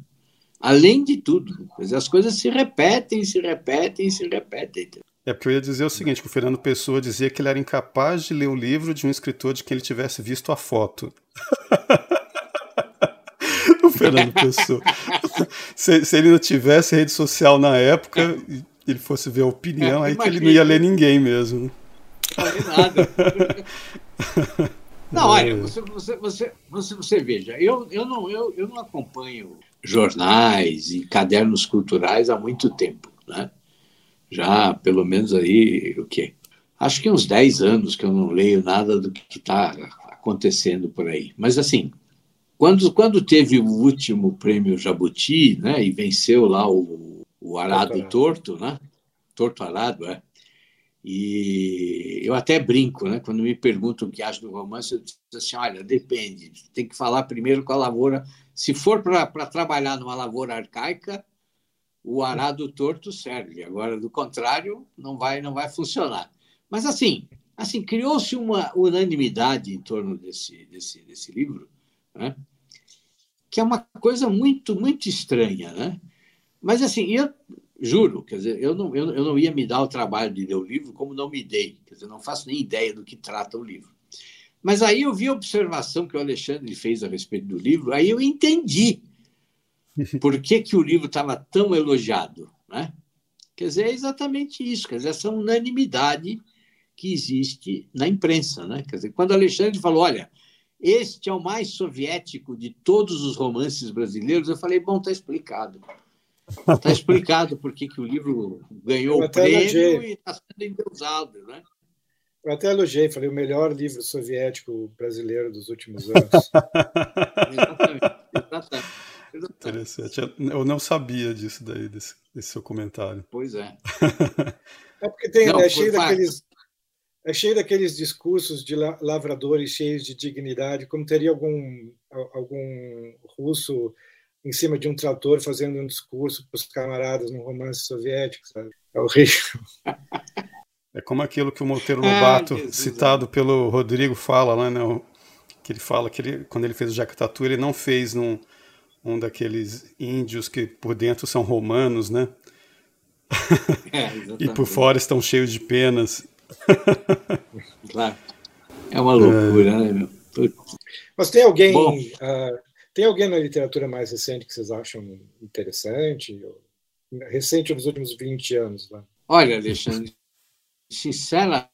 Além de tudo. Quer dizer, as coisas se repetem, se repetem, se repetem. É porque eu ia dizer o seguinte, que o Fernando Pessoa dizia que ele era incapaz de ler o livro de um escritor de quem ele tivesse visto a foto. o Fernando Pessoa. se, se, ele não tivesse rede social na época, ele fosse ver a opinião, é, aí que ele não ia ler ninguém mesmo. Não ia nada. Não, olha, você, você, você, você, você veja, eu, eu, não, eu, eu não acompanho jornais e cadernos culturais há muito tempo, né? Já pelo menos aí, o quê? Acho que uns 10 anos que eu não leio nada do que está acontecendo por aí. Mas assim, quando, quando teve o último prêmio Jabuti, né, e venceu lá o, o Arado Torto, né? Torto Arado, é. E eu até brinco, né? Quando me perguntam o que acho do romance, eu digo assim: olha, depende, tem que falar primeiro com a lavoura. Se for para trabalhar numa lavoura arcaica, o arado torto serve. Agora, do contrário, não vai, não vai funcionar. Mas assim, assim criou-se uma unanimidade em torno desse, desse, desse livro né? que é uma coisa muito, muito estranha. Né? Mas, assim, eu juro, quer dizer, eu não, eu, eu não ia me dar o trabalho de ler o livro como não me dei, quer dizer, não faço nem ideia do que trata o livro. Mas aí eu vi a observação que o Alexandre fez a respeito do livro, aí eu entendi por que, que o livro estava tão elogiado. Né? Quer dizer, é exatamente isso, quer dizer, essa unanimidade que existe na imprensa. Né? Quer dizer, quando o Alexandre falou, olha, este é o mais soviético de todos os romances brasileiros. Eu falei, bom, está explicado. Está explicado por que o livro ganhou o prêmio elogiei. e está sendo endeusado, né? Eu até elogiei, falei, o melhor livro soviético brasileiro dos últimos anos. exatamente, exatamente, Interessante. Eu não sabia disso daí, desse, desse seu comentário. Pois é. É porque tem, não, é cheio daqueles, é cheio daqueles discursos de lavradores cheios de dignidade, como teria algum, algum russo em cima de um trator fazendo um discurso para os camaradas no romance soviético, sabe? É horrível. É como aquilo que o Monteiro Lobato, ah, citado pelo Rodrigo, fala lá, né? Que ele fala que ele, quando ele fez o Jacatatu, ele não fez num um daqueles índios que por dentro são romanos, né? É, e por fora estão cheios de penas. claro. É uma loucura, é. né, meu? Mas tem alguém, uh, tem alguém na literatura mais recente que vocês acham interessante? Recente nos últimos 20 anos, né? Olha, Alexandre, sinceramente,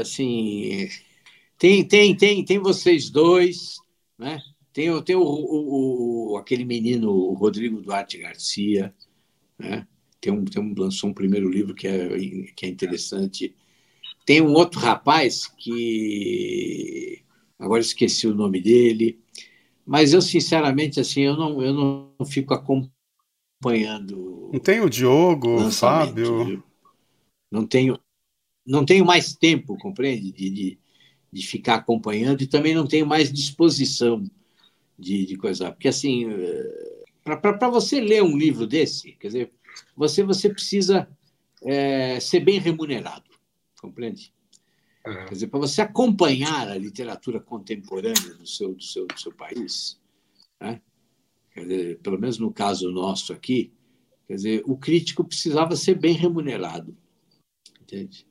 assim, tem, tem, tem, tem vocês dois, né? Tem, tem o, o, o, aquele menino o Rodrigo Duarte Garcia, né? Tem um, tem um, lançou um primeiro livro que é, que é interessante. Tem um outro rapaz que agora esqueci o nome dele, mas eu sinceramente assim eu não eu não fico acompanhando. Não tem o Diogo, o Fábio. Não tenho não tenho mais tempo, compreende, de, de, de ficar acompanhando e também não tenho mais disposição de, de coisa. Porque, assim, eh, para você ler um livro desse, quer dizer, você, você precisa é, ser bem remunerado, compreende? Uhum. Quer dizer, para você acompanhar a literatura contemporânea do seu, do seu, do seu país, né? dizer, pelo menos no caso nosso aqui, quer dizer, o crítico precisava ser bem remunerado, entende?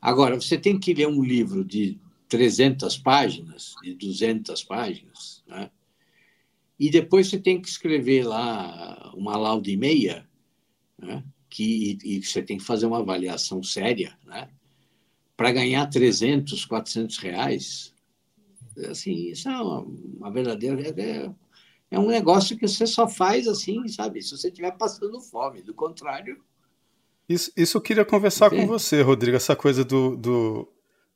Agora, você tem que ler um livro de 300 páginas, de 200 páginas, né? e depois você tem que escrever lá uma lauda e meia, né? que, e você tem que fazer uma avaliação séria, né? para ganhar 300, 400 reais. Assim, isso é uma, uma verdadeira. É, é um negócio que você só faz assim, sabe? Se você estiver passando fome. Do contrário. Isso, isso eu queria conversar com você, Rodrigo, essa coisa do, do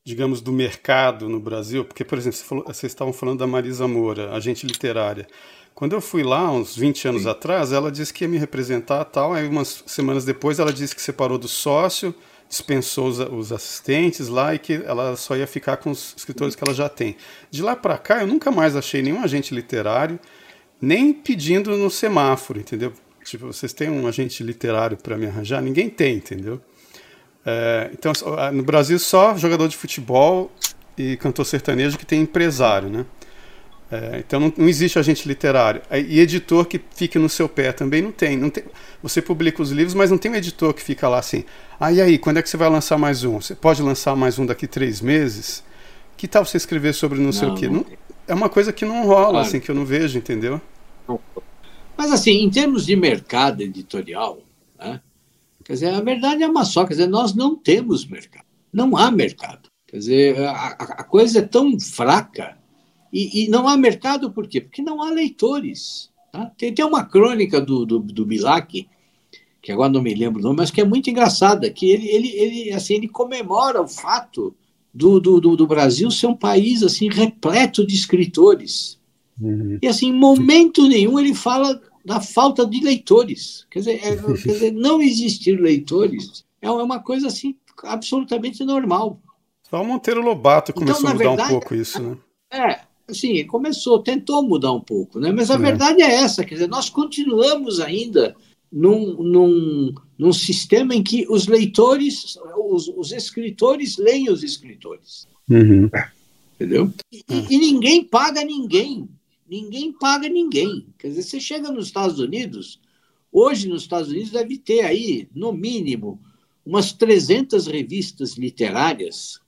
digamos, do mercado no Brasil, porque, por exemplo, você falou, vocês estavam falando da Marisa Moura, agente literária. Quando eu fui lá, uns 20 anos Sim. atrás, ela disse que ia me representar tal, aí umas semanas depois ela disse que separou do sócio, dispensou os, os assistentes lá e que ela só ia ficar com os escritores que ela já tem. De lá para cá, eu nunca mais achei nenhum agente literário, nem pedindo no semáforo, entendeu? Tipo, vocês têm um agente literário para me arranjar? Ninguém tem, entendeu? É, então, no Brasil, só jogador de futebol e cantor sertanejo que tem empresário, né? É, então não, não, existe agente literário. E editor que fique no seu pé também não tem, não tem. Você publica os livros, mas não tem um editor que fica lá assim. Ah, e aí, quando é que você vai lançar mais um? Você pode lançar mais um daqui três meses? Que tal você escrever sobre não, não sei o quê? Não, é uma coisa que não rola, claro. assim, que eu não vejo, entendeu? Mas assim, em termos de mercado editorial, né? Quer dizer, a verdade é uma só, quer dizer, nós não temos mercado. Não há mercado. Quer dizer, a, a coisa é tão fraca e, e, não há mercado por quê? Porque não há leitores. Tá? Tem, tem uma crônica do, do, do Bilac, que agora não me lembro o nome, mas que é muito engraçada, que ele, ele, ele, assim, ele comemora o fato do, do, do, Brasil ser um país assim repleto de escritores. Uhum. E assim, em momento nenhum ele fala da falta de leitores. Quer dizer, é, quer dizer, não existir leitores é uma coisa assim absolutamente normal. Só o Monteiro Lobato então, começou então, a mudar verdade, um pouco isso, né? É, assim, começou, tentou mudar um pouco, né? Mas a é. verdade é essa, quer dizer, nós continuamos ainda num, num, num sistema em que os leitores, os, os escritores leem os escritores. Uhum. Entendeu? E, e, ninguém paga ninguém. Ninguém paga ninguém. Quer dizer, você chega nos Estados Unidos, hoje nos Estados Unidos deve ter aí, no mínimo, umas 300 revistas literárias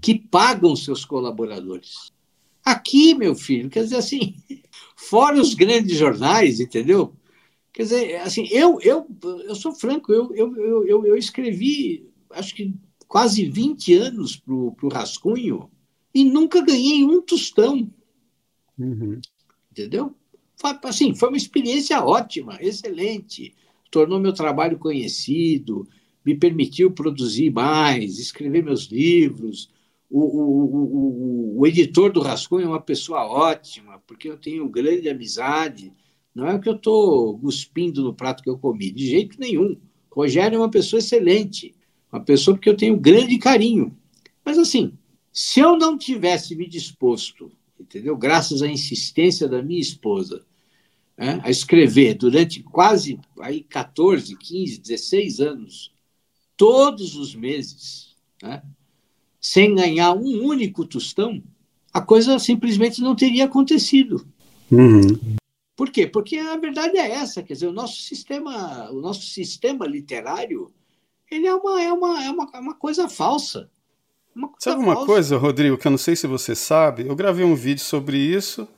que pagam seus colaboradores. Aqui, meu filho, quer dizer assim, fora os grandes jornais, entendeu? Quer dizer, assim, eu, eu, eu sou franco, eu, eu, eu, eu escrevi, acho que quase 20 anos para o Rascunho e nunca ganhei um tostão. Uhum entendeu? Foi, assim, foi uma experiência ótima, excelente. Tornou meu trabalho conhecido, me permitiu produzir mais, escrever meus livros. O, o, o, o, editor do Rascunho é uma pessoa ótima, porque eu tenho grande amizade. Não é que eu estou cuspindo no prato que eu comi, de jeito nenhum. Rogério é uma pessoa excelente, uma pessoa porque eu tenho grande carinho. Mas, assim, se eu não tivesse me disposto entendeu? Graças à insistência da minha esposa, né, a escrever durante quase aí 14, 15, 16 anos, todos os meses, né, sem ganhar um único tostão, a coisa simplesmente não teria acontecido. Uhum. Por quê? Porque a verdade é essa, quer dizer, o nosso sistema, o nosso sistema literário, ele é uma, é uma, é uma, é uma coisa falsa. Uma coisa sabe uma coisa, Rodrigo, que eu não sei se você sabe? Eu gravei um vídeo sobre isso,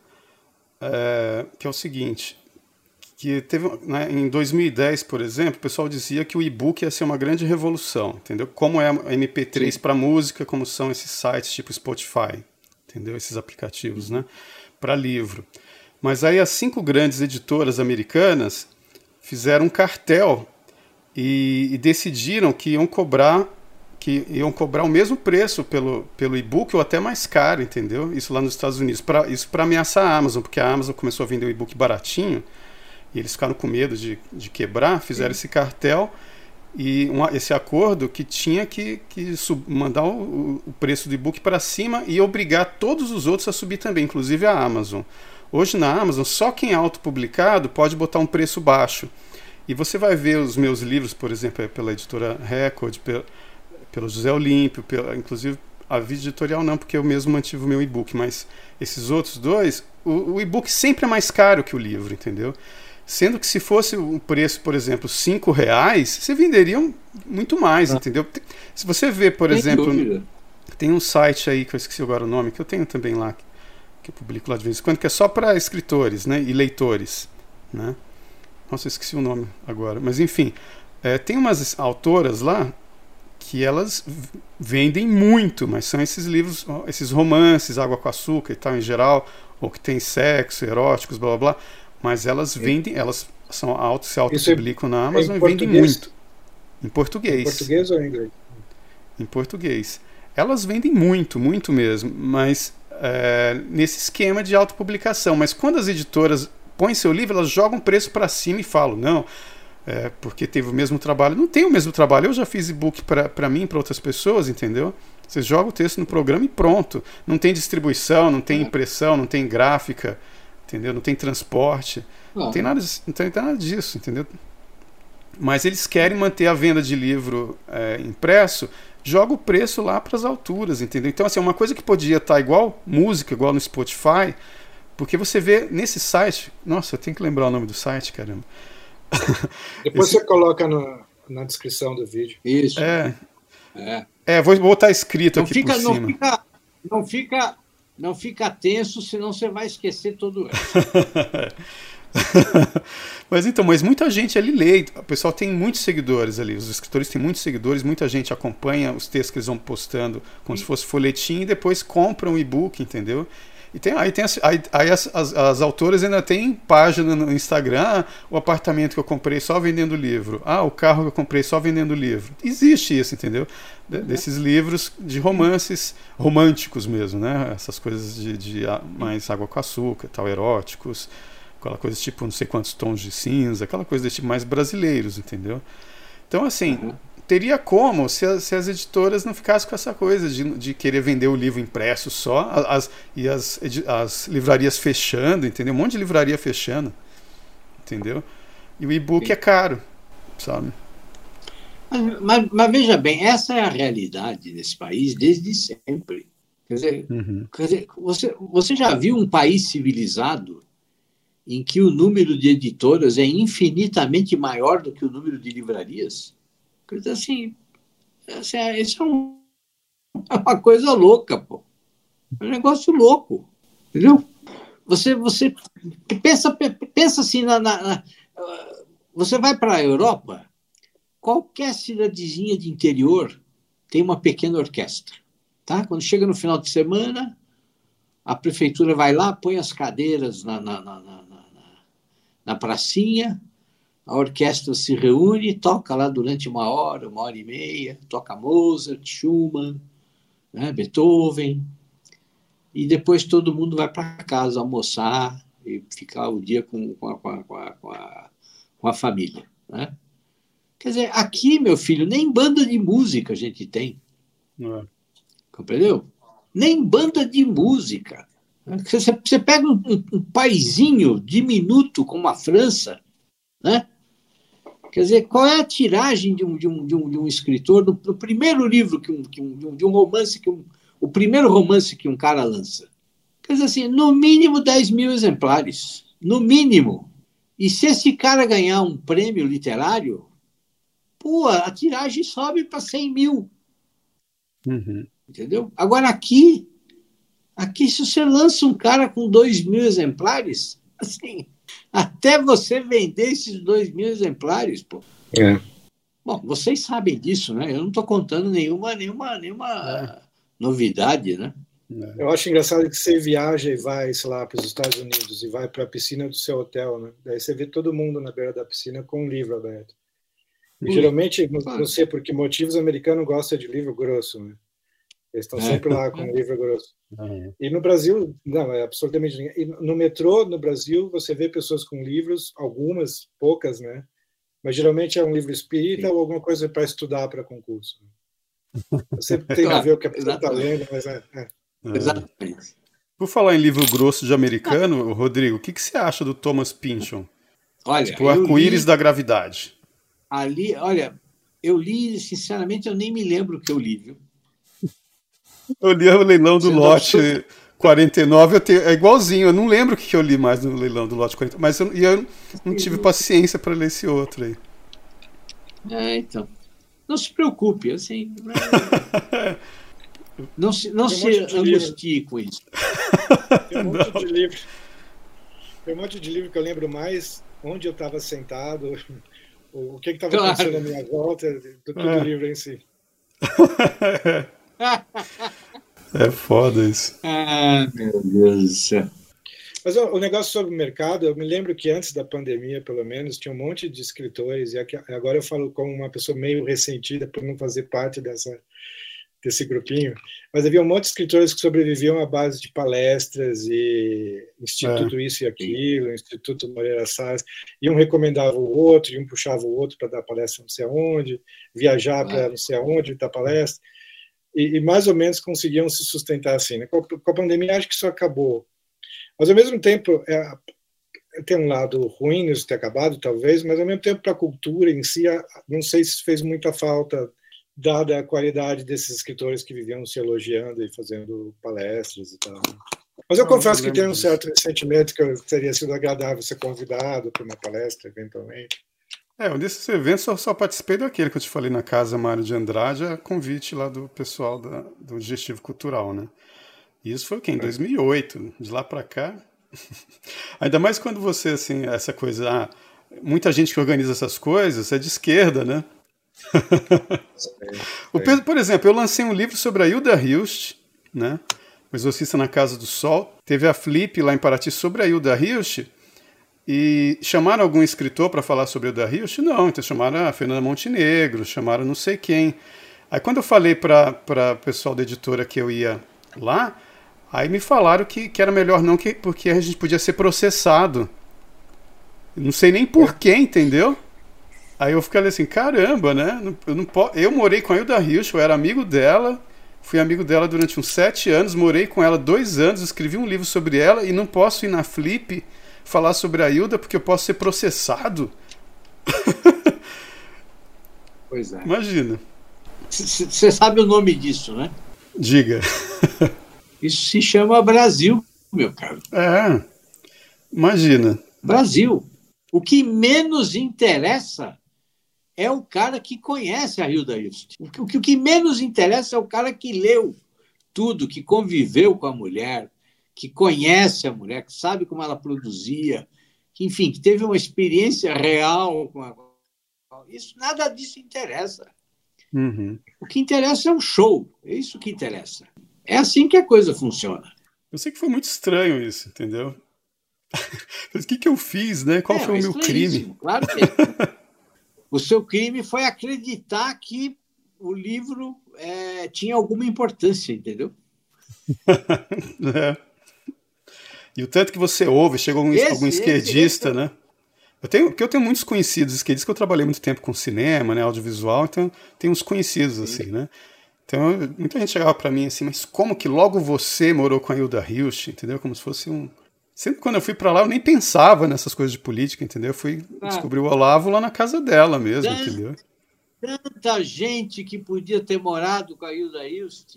é, que é o seguinte: que teve né, em 2010, por exemplo, o pessoal dizia que o e-book ia ser uma grande revolução, entendeu? Como é a MP3 para música, como são esses sites tipo Spotify, entendeu? Esses aplicativos, né? Para livro. Mas aí as cinco grandes editoras americanas fizeram um cartel e, e decidiram que iam cobrar que iam cobrar o mesmo preço pelo, pelo e-book ou até mais caro, entendeu? Isso lá nos Estados Unidos. Pra, isso para ameaçar a Amazon, porque a Amazon começou a vender o e-book baratinho e eles ficaram com medo de, de quebrar, fizeram Sim. esse cartel e um, esse acordo que tinha que, que sub, mandar o, o, preço do e-book para cima e obrigar todos os outros a subir também, inclusive a Amazon. Hoje na Amazon, só quem é autopublicado pode botar um preço baixo. E você vai ver os meus livros, por exemplo, é pela editora Record, pelo, pelo José Olímpio, pela, inclusive a vida editorial não, porque eu mesmo mantive o meu e-book, mas esses outros dois, o, o e-book sempre é mais caro que o livro, entendeu? Sendo que se fosse um preço, por exemplo, cinco reais, você venderia muito mais, ah. entendeu? Se você vê, por tem exemplo, dúvida. tem um site aí que eu esqueci agora o nome, que eu tenho também lá, que eu publico lá de vez em quando, que é só para escritores né, e leitores. Né? Nossa, eu esqueci o nome agora. Mas enfim, é, tem umas autoras lá que elas vendem muito, mas são esses livros, esses romances, água com açúcar e tal, em geral, ou que tem sexo, eróticos, blá blá blá mas elas vendem, elas são auto, se auto-publicam na Amazon é e vendem muito. Em português. Em português ou em inglês? Em português. Elas vendem muito, muito mesmo, mas é, nesse esquema de autopublicação. Mas quando as editoras põem seu livro, elas jogam o preço para cima e falam, não, é, porque teve o mesmo trabalho. Não tem o mesmo trabalho. Eu já fiz e-book para mim, para outras pessoas, entendeu? Você joga o texto no programa e pronto. Não tem distribuição, não tem é. impressão, não tem gráfica entendeu? Não tem transporte, não, não tem nada, não tem nada disso, entendeu? Mas eles querem manter a venda de livro é, impresso, joga o preço lá para as alturas, entendeu? Então, assim, é uma coisa que podia estar tá igual música, igual no Spotify, porque você vê nesse site, nossa, eu tenho que lembrar o nome do site, caramba. Depois Esse... você coloca no, na descrição do vídeo. Isso. É. É, é vou botar escrito não aqui fica, por não cima. Fica, não fica não fica tenso, senão você vai esquecer todo mas então, mas muita gente ali lê, o pessoal tem muitos seguidores ali, os escritores têm muitos seguidores, muita gente acompanha os textos que eles vão postando como Sim. se fosse folhetim e depois compram o e-book, entendeu? E tem, aí tem as, aí, aí as, as, as, autoras ainda têm página no Instagram, ah, o apartamento que eu comprei só vendendo livro, ah, o carro que eu comprei só vendendo livro. Existe isso, entendeu? De, uhum. desses livros de romances românticos mesmo, né? Essas coisas de, de mais água com açúcar, tal, eróticos, aquela coisa tipo não sei quantos tons de cinza, aquela coisa desse tipo mais brasileiros, entendeu? Então, assim, uhum teria como se as, se as, editoras não ficassem com essa coisa de, de querer vender o livro impresso só as, e as, as livrarias fechando, entendeu? Um monte de livraria fechando, entendeu? E o e-book é caro, sabe? Mas, mas, mas, veja bem, essa é a realidade desse país desde sempre. Quer dizer, uhum. quer dizer você, você já viu um país civilizado em que o número de editoras é infinitamente maior do que o número de livrarias? Assim, assim isso é, um, é uma coisa louca, pô. É um negócio louco, entendeu? Você, você pensa, pensa assim na, na, na você vai para a Europa, qualquer cidadezinha de interior tem uma pequena orquestra, tá? Quando chega no final de semana, a prefeitura vai lá, põe as cadeiras na, na, na, na, na pracinha, a orquestra se reúne, toca lá durante uma hora, uma hora e meia, toca Mozart, Schumann, né, Beethoven, e depois todo mundo vai para casa almoçar e ficar o dia com, com, a, com, a, com, a, com a família. Né? Quer dizer, aqui, meu filho, nem banda de música a gente tem. É. Compreendeu? Nem banda de música. Você, você pega um, um, um paizinho diminuto como a França, né? Quer dizer, qual é a tiragem de um, de um, de um, de um escritor do, do, primeiro livro, que um, que um, de um romance, que um, o primeiro romance que um cara lança? Quer dizer assim, no mínimo 10 mil exemplares. No mínimo. E se esse cara ganhar um prêmio literário, pô, a tiragem sobe para 100 mil. Uhum. Entendeu? Agora aqui, aqui se você lança um cara com 2 mil exemplares, assim, até você vender esses 2 mil exemplares, pô. É. Bom, vocês sabem disso, né? Eu não estou contando nenhuma, nenhuma, nenhuma é. novidade, né? Eu acho engraçado que você viaja e vai, sei lá, para os Estados Unidos e vai para a piscina do seu hotel, né? Daí você vê todo mundo na beira da piscina com um livro aberto. E, hum. geralmente, não sei por que motivos, o americano gosta de livro grosso, né? Eles estão é. sempre lá com um livro grosso. É. E no Brasil, não, é absolutamente ninguém. E no metrô, no Brasil, você vê pessoas com livros, algumas, poucas, né? Mas geralmente é um livro espírita Sim. ou alguma coisa para estudar para concurso. Você tem a ver o que a pessoa está lendo, mas é. é. É. Exatamente. Por falar em livro grosso de americano, Rodrigo, o que, que você acha do Thomas Pynchon? Olha, tipo, o arco-íris li... da gravidade. Ali, olha, eu li, sinceramente, eu nem me lembro o que eu li, viu? Eu li o leilão do Você lote não... 49, eu tenho, é igualzinho, eu não lembro o que eu li mais no leilão do lote 49, mas eu, eu não tive paciência para ler esse outro aí. É, então. Não se preocupe, assim. Não se, não se um angustie com isso. Tem um monte de livro. Tem um monte de livro que eu lembro mais onde eu estava sentado, o que estava claro. acontecendo à minha volta, do que é. o livro em si. é foda isso. Ah, meu Deus do céu. Mas ó, o negócio sobre o mercado, eu me lembro que antes da pandemia, pelo menos, tinha um monte de escritores, e agora eu falo como uma pessoa meio ressentida por não fazer parte dessa desse grupinho, mas havia um monte de escritores que sobreviviam à base de palestras e Instituto é. Isso e Aquilo, Instituto Moreira Salles, e um recomendava o outro, e um puxava o outro para dar palestra não sei aonde, viajar para não sei aonde, dar palestra, e, e, mais ou menos conseguiam se sustentar assim. Né? Com, a, com a pandemia, acho que isso acabou. Mas, ao mesmo tempo, é, tem um lado ruim isso ter acabado, talvez, mas, ao mesmo tempo, para a cultura em si, não sei se fez muita falta dada a qualidade desses escritores que viviam se elogiando e fazendo palestras e tal. Mas eu não, confesso que tenho um certo ressentimento que teria sido agradável ser convidado para uma palestra, eventualmente. É, um desses eventos eu só participei daquele que eu te falei na Casa Mário de Andrade, a convite lá do pessoal da, do Digestivo Cultural, né? E isso foi o quê? Em 2008. É. De lá para cá. Ainda mais quando você, assim, essa coisa. Ah, muita gente que organiza essas coisas é de esquerda, né? o Pedro, por exemplo, eu lancei um livro sobre a Hilda Hilst, né? O Exorcista na Casa do Sol. Teve a Flip lá em Paraty sobre a Hilda Hilst. E chamaram algum escritor para falar sobre a Hilda Hilst? Não, então chamaram a Fernanda Montenegro, chamaram não sei quem. Aí quando eu falei para o pessoal da editora que eu ia lá, aí me falaram que, que era melhor não, que, porque a gente podia ser processado. Não sei nem porquê, entendeu? Aí eu fiquei assim, caramba, né? Eu, não po... eu morei com a Hilda Hirsch, eu era amigo dela, fui amigo dela durante uns sete anos, morei com ela dois anos, escrevi um livro sobre ela e não posso ir na Flip falar sobre a Hilda porque eu posso ser processado. Pois é. Imagina. Você sabe o nome disso, né? Diga. Isso se chama Brasil, meu caro. É. Imagina. Brasil. O que menos interessa é o cara que conhece a Hilda Hilst. O que, o que menos interessa é o cara que leu tudo, que conviveu com a mulher, que conhece a mulher, que sabe como ela produzia, que, enfim, que teve uma experiência real com a. Isso, nada disso interessa. Uhum. O que interessa é o show, é isso que interessa. É assim que a coisa funciona. Eu sei que foi muito estranho isso, entendeu? Mas o que, que eu fiz, né? Qual é, foi o meu crime? Claro que é. O seu crime foi acreditar que o livro é, tinha alguma importância, entendeu? é. E o tanto que você ouve, chegou algum, esse, algum esquerdista, esse, né? Eu tenho, porque eu tenho muitos conhecidos esquerdistas, que eu trabalhei muito tempo com cinema, né, audiovisual, então tem uns conhecidos Sim. assim, né? Então muita gente chegava para mim assim, mas como que logo você morou com a Hilda Hilst, entendeu? Como se fosse um, Sempre quando eu fui para lá, eu nem pensava nessas coisas de política, entendeu? Eu fui ah. descobrir o Olavo lá na casa dela mesmo, tanta, entendeu? Tanta gente que podia ter morado com a Hilda Hilst.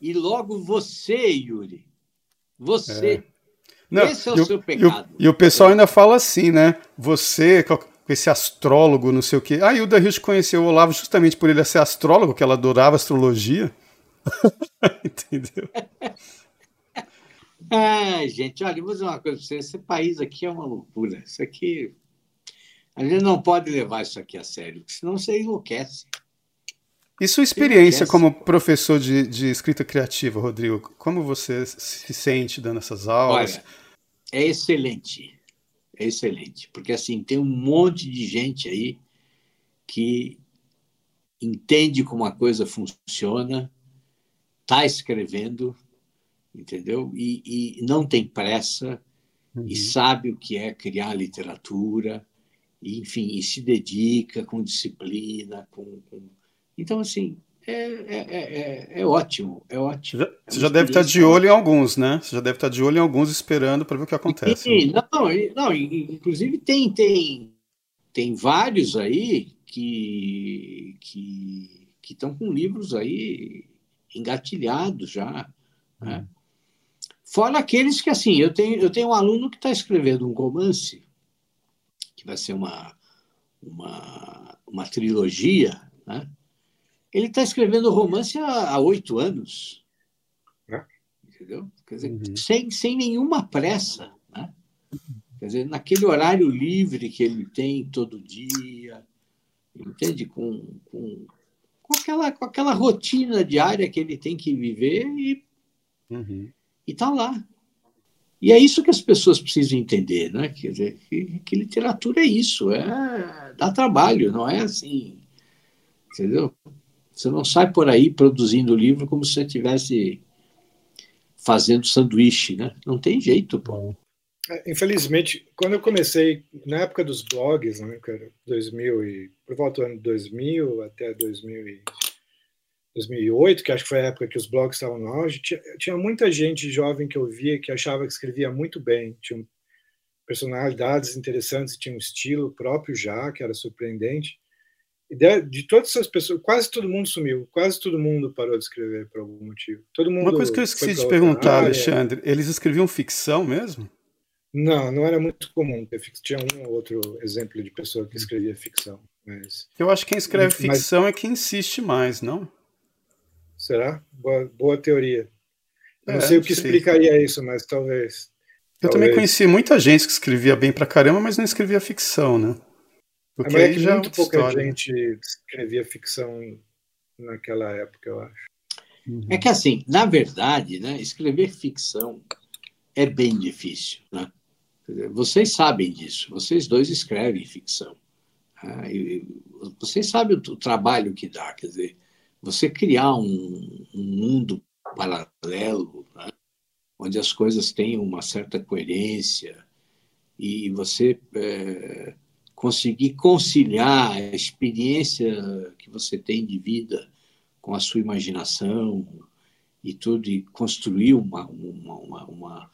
E logo você, Yuri. Você. É. Não, Esse é o, seu pecado. E o, e o, pessoal ainda fala assim, né? Você, com esse astrólogo, não sei o quê. Ah, Hilda Hilda conheceu o Olavo justamente por ele ser astrólogo, que ela adorava astrologia. Entendeu? Ah, gente, olha, vou dizer uma coisa para você. Esse país aqui é uma loucura. Isso aqui. A gente não pode levar isso aqui a sério, senão você enlouquece. E sua experiência como professor de, de, escrita criativa, Rodrigo? Como você se sente dando essas aulas? Olha, é excelente. É excelente. Porque, assim, tem um monte de gente aí que entende como a coisa funciona, está escrevendo, entendeu? E, e, não tem pressa, uhum. e sabe o que é criar literatura, e, enfim, e se dedica com disciplina, com, com... Então, assim, é, é, é, é, ótimo, é ótimo. Já, você já deve estar de olho em alguns, né? Você já deve estar de olho em alguns esperando para ver o que acontece. Sim, não, não, inclusive tem, tem, tem vários aí que que estão com livros aí engatilhados já. Né? Uhum. Fora aqueles que, assim, eu tenho, eu tenho um aluno que está escrevendo um romance, que vai ser uma, uma, uma trilogia, né? Ele está escrevendo romance há oito anos. É. Entendeu? Quer dizer, uhum. sem, sem nenhuma pressa. Né? Quer dizer, naquele horário livre que ele tem todo dia, entende? Com, com, com, aquela, com aquela rotina diária que ele tem que viver e uhum. está lá. E é isso que as pessoas precisam entender, né? Quer dizer, que, que literatura é isso, é dá trabalho, não é assim, entendeu? Você não sai por aí produzindo livro como se você estivesse fazendo sanduíche, né? Não tem jeito, pô. É, infelizmente, quando eu comecei, na época dos blogs, né, cara, 2000 e, por volta do ano 2000 até 2000 e, 2008, que acho que foi a época que os blogs estavam no auge, tinha, tinha muita gente jovem que eu via que achava que escrevia muito bem, tinha personalidades interessantes, tinha um estilo próprio já, que era surpreendente. De, de, todas essas pessoas, quase todo mundo sumiu, quase todo mundo parou de escrever por algum motivo. Todo mundo Uma coisa que eu esqueci de perguntar, área. Alexandre, eles escreviam ficção mesmo? Não, não era muito comum. Tinha um ou outro exemplo de pessoa que escrevia ficção. Mas... Eu acho que quem escreve ficção mas... é quem insiste mais, não? Será? Boa, boa teoria. É, não sei o que sei. explicaria isso, mas talvez. Eu talvez. também conheci muita gente que escrevia bem pra caramba, mas não escrevia ficção, né? Porque é, que já muito é pouca história. gente escrevia ficção naquela época, eu acho. Uhum. É que assim, na verdade, né, escrever ficção é bem difícil, né? Vocês sabem disso, vocês dois escrevem ficção. Ah, vocês sabem o, trabalho que dá, quer dizer, você criar um, um mundo paralelo, né? onde as coisas têm uma certa coerência e você é, conseguir conciliar a experiência que você tem de vida com a sua imaginação e tudo, e construir uma, uma, uma, uma,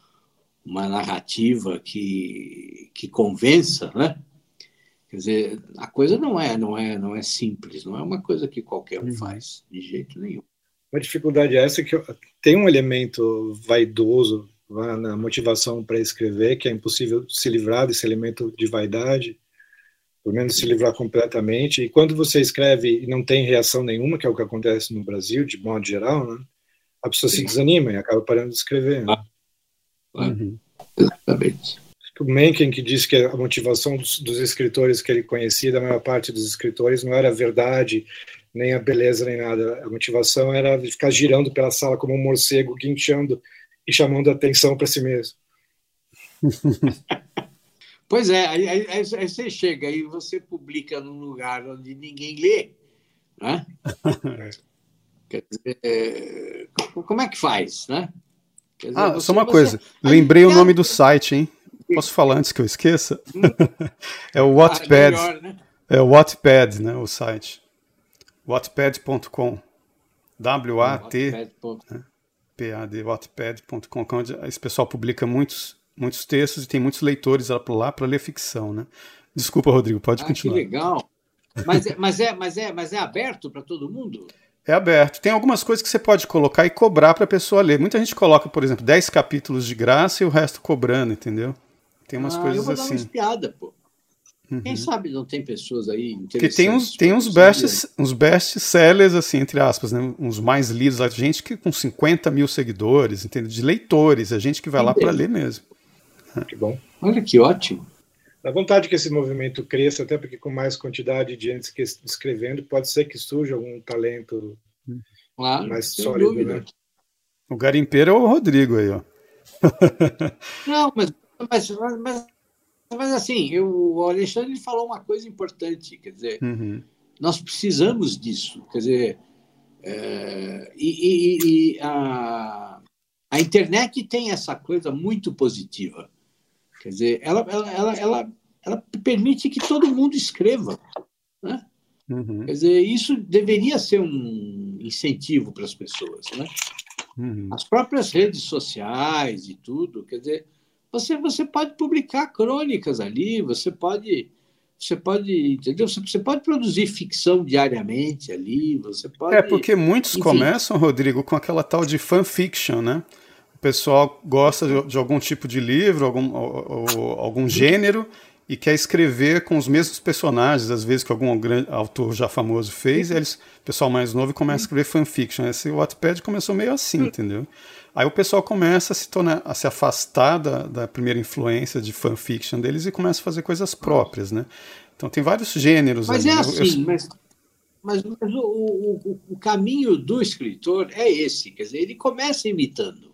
uma narrativa que, que convença, né? Quer dizer, a coisa não é, não é, não é simples, não é uma coisa que qualquer um uhum. faz, de jeito nenhum. Uma dificuldade é essa que tem um elemento vaidoso na motivação para escrever, que é impossível se livrar desse elemento de vaidade, pelo menos se livrar completamente. E quando você escreve e não tem reação nenhuma, que é o que acontece no Brasil, de modo geral, né? a pessoa Sim. se desanima e acaba parando de escrever. Né? Ah, uhum. Exatamente. O Mencken que disse que a motivação dos, dos, escritores que ele conhecia, da maior parte dos escritores, não era a verdade, nem a beleza, nem nada. A motivação era ficar girando pela sala como um morcego, guinchando e chamando a atenção para si mesmo. Pois é, aí, aí, aí, você chega e você publica num lugar onde ninguém lê, né? Quer dizer, é, como é que faz, né? Dizer, ah, você, só uma você... coisa, lembrei o nome do site, hein? Posso falar antes que eu esqueça? Hum. é o Wattpad. Ah, é, melhor, né? é o Wattpad, né? O site. Wattpad.com. W-A-T-P-A-D, Wattpad.com, onde esse pessoal publica muitos muitos textos e tem muitos leitores lá para ler ficção, né? Desculpa, Rodrigo, pode ah, continuar. Que legal. Mas é, mas é, mas é, mas é aberto para todo mundo? É aberto. Tem algumas coisas que você pode colocar e cobrar para a pessoa ler. Muita gente coloca, por exemplo, 10 capítulos de graça e o resto cobrando, entendeu? Tem umas ah, coisas eu vou assim. Dar uma espiada, pô. Uhum. Quem sabe não tem pessoas aí interessantes. Que tem uns, tem uns best, uns best sellers, assim, entre aspas, né? uns mais lidos, a gente que com 50 mil seguidores, entendeu? De leitores, a gente que vai lá para ler mesmo. Que bom. Olha que ótimo. Dá vontade que esse movimento cresça, até porque com mais quantidade de gente escrevendo, pode ser que surja algum talento claro, mais sólido, né? O garimpeiro é o Rodrigo aí, ó. Não, mas, mas, mas, mas assim, eu, o Alexandre falou uma coisa importante, quer dizer, uhum. nós precisamos disso, quer dizer, é, e, e, e a, a internet tem essa coisa muito positiva Quer dizer, ela, ela, ela, ela, ela permite que todo mundo escreva. Né? Uhum. Quer dizer, isso deveria ser um incentivo para as pessoas. Né? Uhum. As próprias redes sociais e tudo, quer dizer, você, você pode publicar crônicas ali, você pode. Você pode, entendeu? Você pode produzir ficção diariamente ali, você pode. É, porque muitos Enfim. começam, Rodrigo, com aquela tal de fanfiction, né? O pessoal gosta de, de algum tipo de livro, algum, ou, ou, algum gênero, e quer escrever com os mesmos personagens, às vezes que algum grande autor já famoso fez, e eles, o pessoal mais novo começa a escrever fanfiction. Esse Wattpad começou meio assim, entendeu? Aí o pessoal começa a se tornar, a se afastar da, da primeira influência de fanfiction deles e começa a fazer coisas próprias, né? Então tem vários gêneros. Mas ali. é assim, eu, mas, mas, mas o, o, o caminho do escritor é esse, quer dizer, ele começa imitando.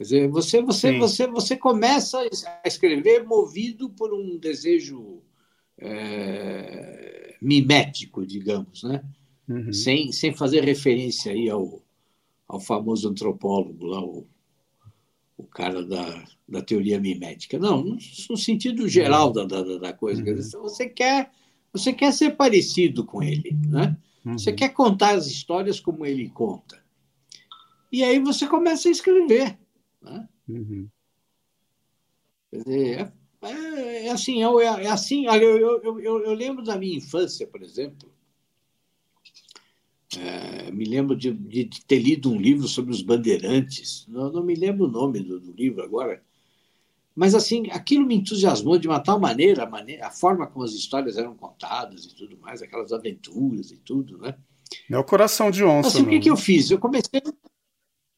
Quer dizer, você, você, você, você começa a escrever movido por um desejo é, mimético, digamos, né? Uhum. Sem, sem fazer referência aí ao, ao famoso antropólogo lá, o, o cara da, da teoria mimética. Não, no sentido geral uhum. da, da, da coisa. Uhum. Dizer, você, quer, você quer ser parecido com ele, né? Uhum. Você quer contar as histórias como ele conta. E aí você começa a escrever. Né? Uhum. Quer dizer, é, é, é assim, é, é assim. Eu, eu, eu, eu, lembro da minha infância, por exemplo. É, me lembro de, de, ter lido um livro sobre os bandeirantes. Não, não me lembro o nome do, do, livro agora. Mas, assim, aquilo me entusiasmou de uma tal maneira, a, maneira, a forma como as histórias eram contadas e tudo mais, aquelas aventuras e tudo, né? É o coração de onça. Assim, o que, que eu fiz? Eu comecei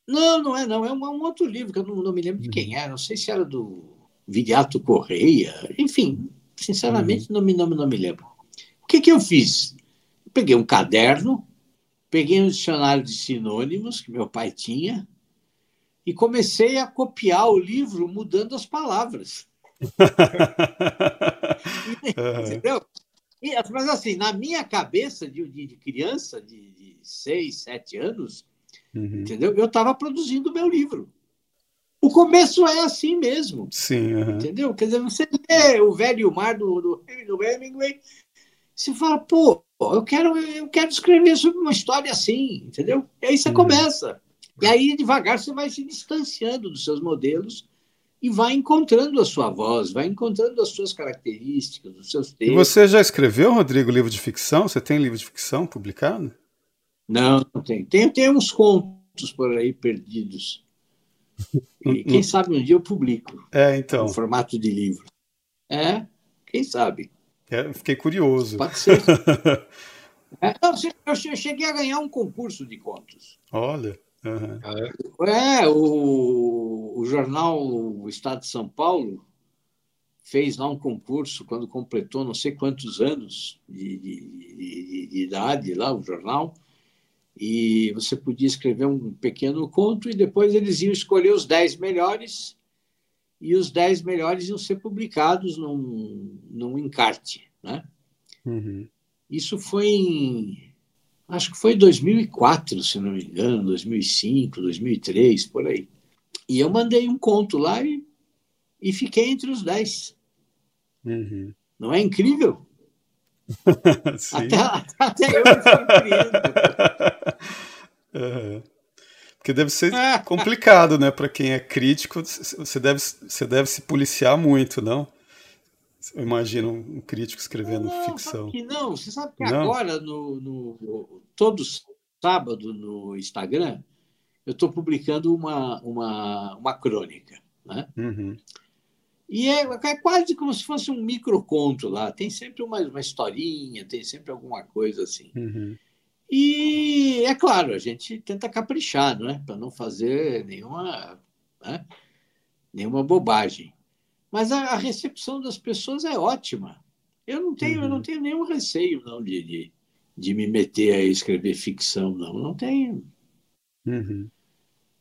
não, não é não. É um, um outro livro que eu não, não, me lembro de quem era. Não sei se era do Viriato Correia. Enfim, sinceramente, uhum. não, me, não, não me lembro. O que, que eu fiz? Eu peguei um caderno, peguei um dicionário de sinônimos que meu pai tinha e comecei a copiar o livro mudando as palavras. Entendeu? Mas assim, na minha cabeça de, de criança, de, de seis, sete anos, Uhum. Entendeu? Eu estava produzindo o meu livro. O começo é assim mesmo. Sim. Uhum. Entendeu? Quer dizer, você lê o velho mar do, do, do Hemingway, você fala, pô, eu quero, eu quero escrever sobre uma história assim, entendeu? E aí você uhum. começa. E aí, devagar, você vai se distanciando dos seus modelos e vai encontrando a sua voz, vai encontrando as suas características, os seus textos. E você já escreveu, Rodrigo, livro de ficção? Você tem livro de ficção publicado? Não, não tem. Tem, tem uns contos por aí perdidos. E quem sabe um dia eu publico. É, então. No formato de livro. É, quem sabe. É, fiquei curioso. Pode ser. é, eu cheguei a ganhar um concurso de contos. Olha. Uhum. É, o, o jornal o Estado de São Paulo fez lá um concurso quando completou não sei quantos anos de, de, de, de idade lá, o jornal, e você podia escrever um pequeno conto e depois eles iam escolher os dez melhores e os dez melhores iam ser publicados num, num encarte, né? Uhum. Isso foi em, acho que foi em 2004, se não me engano, 2005, 2003, por aí. E eu mandei um conto lá e, e fiquei entre os dez. Uhum. Não é incrível? até, até eu. Uhum. Porque deve ser complicado, né? Para quem é crítico, você deve, você deve se policiar muito, não? Eu imagino um crítico escrevendo não, ficção. que não, você sabe que não? agora no, no, todos sábado no Instagram, eu estou publicando uma, uma, uma crônica. Né? Uhum. E é, é, quase como se fosse um microconto lá. Tem sempre uma, uma historinha, tem sempre alguma coisa assim. Uhum. E é claro, a gente tenta caprichar, né? para não fazer nenhuma, né? nenhuma bobagem. Mas a, a, recepção das pessoas é ótima. Eu não tenho, uhum. eu não uhum. tenho nenhum receio não de, de, de, me meter a escrever ficção, não. Não tenho. Uhum.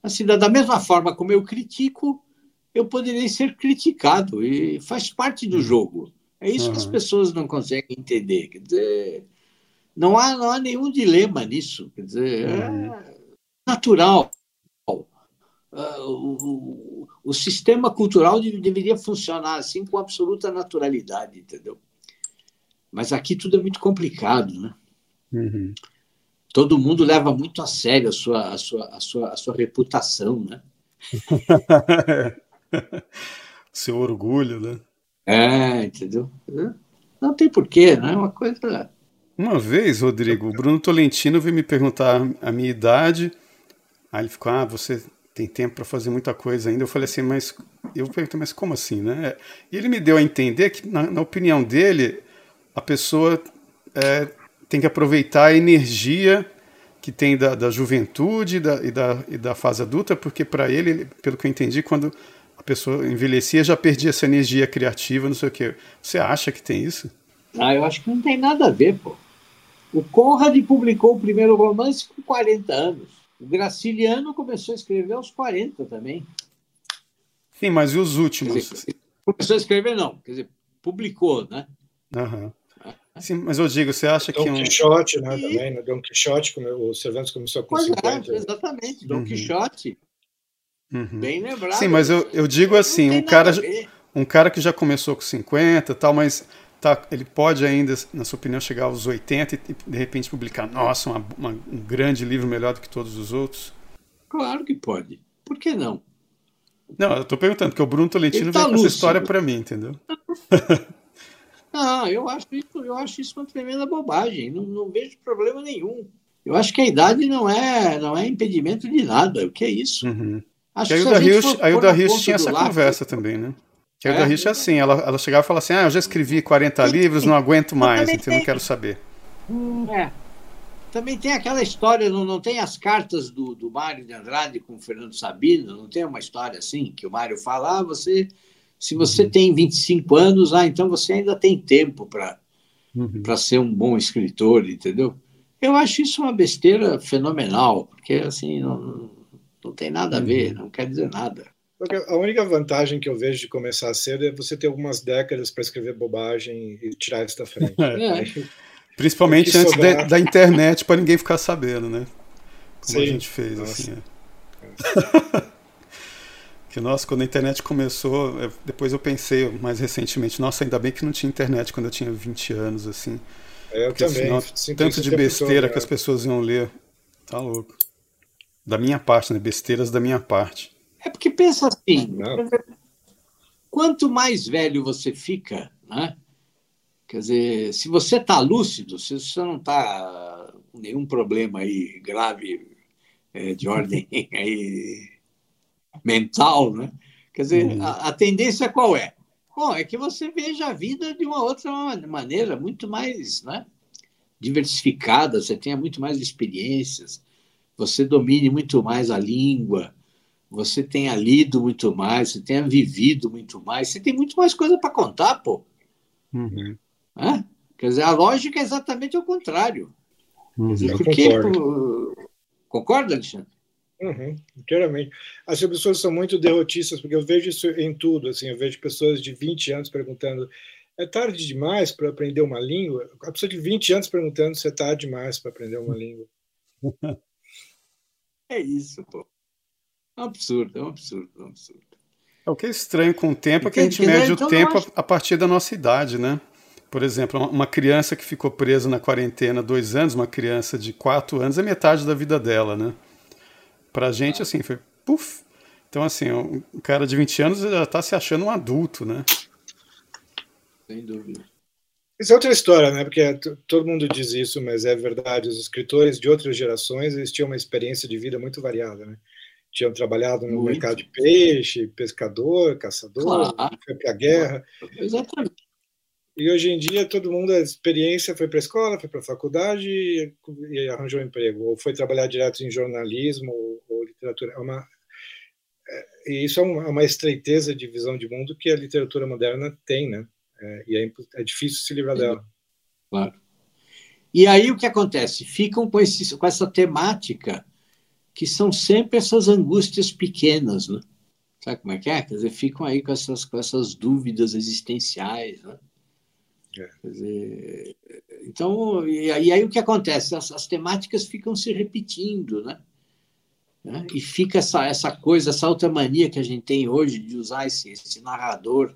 Assim, da, da mesma forma como eu critico, eu poderia ser criticado e faz parte do uhum. jogo. É isso uhum. que as pessoas não conseguem entender. Quer dizer, não há, não há nenhum dilema nisso. Quer dizer, é uhum. é natural. Uh, o, o, sistema cultural deveria funcionar assim com absoluta naturalidade, entendeu? Mas aqui tudo é muito complicado, né? Uhum. Todo mundo leva muito a sério a sua, a sua, a sua, a sua reputação, né? Seu orgulho, né? É, entendeu? Não tem porquê, né? É uma coisa. Uma vez, Rodrigo, o Bruno Tolentino veio me perguntar a minha idade. Aí ele ficou: Ah, você tem tempo para fazer muita coisa ainda. Eu falei assim, mas. Eu perguntei, mas como assim, né? E ele me deu a entender que, na, na opinião dele, a pessoa é, tem que aproveitar a energia que tem da, da juventude da, e, da, e da fase adulta, porque para ele, pelo que eu entendi, quando a pessoa envelhecia já perdia essa energia criativa, não sei o quê. Você acha que tem isso? Ah, eu acho que não tem nada a ver, pô. O Conrad publicou o primeiro romance com 40 anos. O Graciliano começou a escrever aos 40 também. Sim, mas e os últimos? Dizer, começou a escrever, não. Quer dizer, publicou, né? Aham. Sim, mas eu digo, você acha Dom que. Dom um... Quixote, né? E... Também, né? Dom Quixote, o Cervantes começou com pois 50. É, exatamente, Dom uhum. Quixote. Uhum. Bem lembrado. Sim, mas eu, eu digo assim, um cara, um cara que já começou com 50 tal, mas tá, ele pode ainda, na sua opinião, chegar aos 80 e de repente publicar, nossa, uma, uma, um grande livro melhor do que todos os outros? Claro que pode. Por que não? Não, eu estou perguntando, porque o Bruno Tolentino tá veio com essa história para mim, entendeu? Não, eu acho isso, eu acho isso uma tremenda bobagem. Não, não vejo problema nenhum. Eu acho que a idade não é, não é impedimento de nada. O que é isso? Uhum. Acho a Hilda Rios, a Hilda Rios tinha essa conversa também, né? Que a Hilda é, Rios é assim, ela, ela chegava e falava assim, ah, eu já escrevi 40 livros, não aguento mais, então não quero saber. É. Também tem aquela história, não, não tem as cartas do, do Mário de Andrade com o Fernando Sabino, não tem uma história assim, que o Mário fala, ah, você, se você uhum. tem 25 anos, ah, então você ainda tem tempo para uhum. ser um bom escritor, entendeu? Eu acho isso uma besteira fenomenal, porque assim, não, não tem nada a ver, uhum. não quer dizer nada. A única vantagem que eu vejo de começar cedo é você ter algumas décadas para escrever bobagem e tirar isso da frente. É. Principalmente antes de, da internet, para ninguém ficar sabendo, né? Como Sim. a gente fez. Nossa. Assim, é. que, nossa, quando a internet começou, é, depois eu pensei mais recentemente, nossa, ainda bem que não tinha internet quando eu tinha 20 anos, assim. Eu Porque, também. tanto de besteira todo, que as pessoas iam ler. Tá louco. Da minha parte, né? Besteiras da minha parte. É porque pensa assim: Não. quanto mais velho você fica, né? Quer dizer, se você está lúcido, se você não está com nenhum problema aí grave é, de ordem aí mental, né? Quer dizer, uhum. a, a, tendência qual é? Bom, é que você veja a vida de uma outra maneira, muito mais né, diversificada, você tenha muito mais experiências, você domine muito mais a língua, você tenha lido muito mais, você tenha vivido muito mais, você tem muito mais coisa para contar, pô. Uhum. É? Quer dizer, a lógica é exatamente o contrário. Uhum, dizer, porque, concordo. Concorda, Alexandre? Uhum, inteiramente. As pessoas são muito derrotistas, porque eu vejo isso em tudo. Assim, eu vejo pessoas de 20 anos perguntando: é tarde demais para aprender uma língua? A pessoa de 20 anos perguntando se é tarde demais para aprender uma língua. É isso, pô. É um absurdo, é um absurdo, é um absurdo. É o que é estranho com o tempo é que a gente mede então, o tempo acho... a partir da nossa idade, né? Por exemplo, uma criança que ficou presa na quarentena dois anos, uma criança de quatro anos, é metade da vida dela, né? Pra gente, assim, foi puf. Então, assim, um cara de 20 anos já tá se achando um adulto, né? Sem dúvida. Isso é outra história, né? Porque todo mundo diz isso, mas é verdade. Os escritores de outras gerações eles tinham uma experiência de vida muito variada, né? Tinham trabalhado no muito. mercado de peixe, pescador, caçador, claro. foi para a guerra. Exatamente. E hoje em dia todo mundo a experiência foi para a escola, foi para a faculdade e, e, arranjou um emprego, ou foi trabalhar direto em jornalismo ou, ou literatura. É uma, é, e isso é uma, uma, estreiteza de visão de mundo que a literatura moderna tem, né? É, e é, é, difícil se livrar dela. Claro. E aí o que acontece? Ficam com, esse, com essa temática que são sempre essas angústias pequenas, né? Sabe como é que é? Quer dizer, ficam aí com essas, com essas dúvidas existenciais, né? É. Dizer, então, e, e, aí o que acontece? As, as, temáticas ficam se repetindo, né? né? E fica essa, essa coisa, essa outra mania que a gente tem hoje de usar esse, esse narrador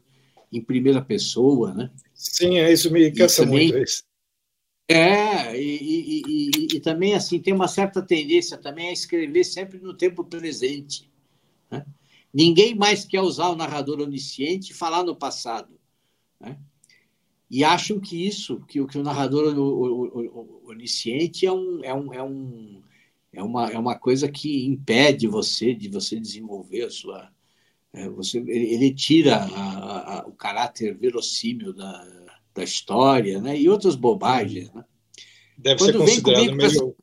em primeira pessoa, né? Sim, é isso me cansa também, muito. Isso. É, e, e, e, e, também assim tem uma certa tendência também a escrever sempre no tempo presente. Né? Ninguém mais quer usar o narrador onisciente e falar no passado. Né? e acham que isso, que, que o narrador onisciente é, um, é, um, é, um, é, uma, é uma coisa que impede você de você desenvolver a sua. É, você, ele, tira a, a, o caráter verossímil da, da história né? e outras bobagens. Né? Deve Quando ser considerado meio.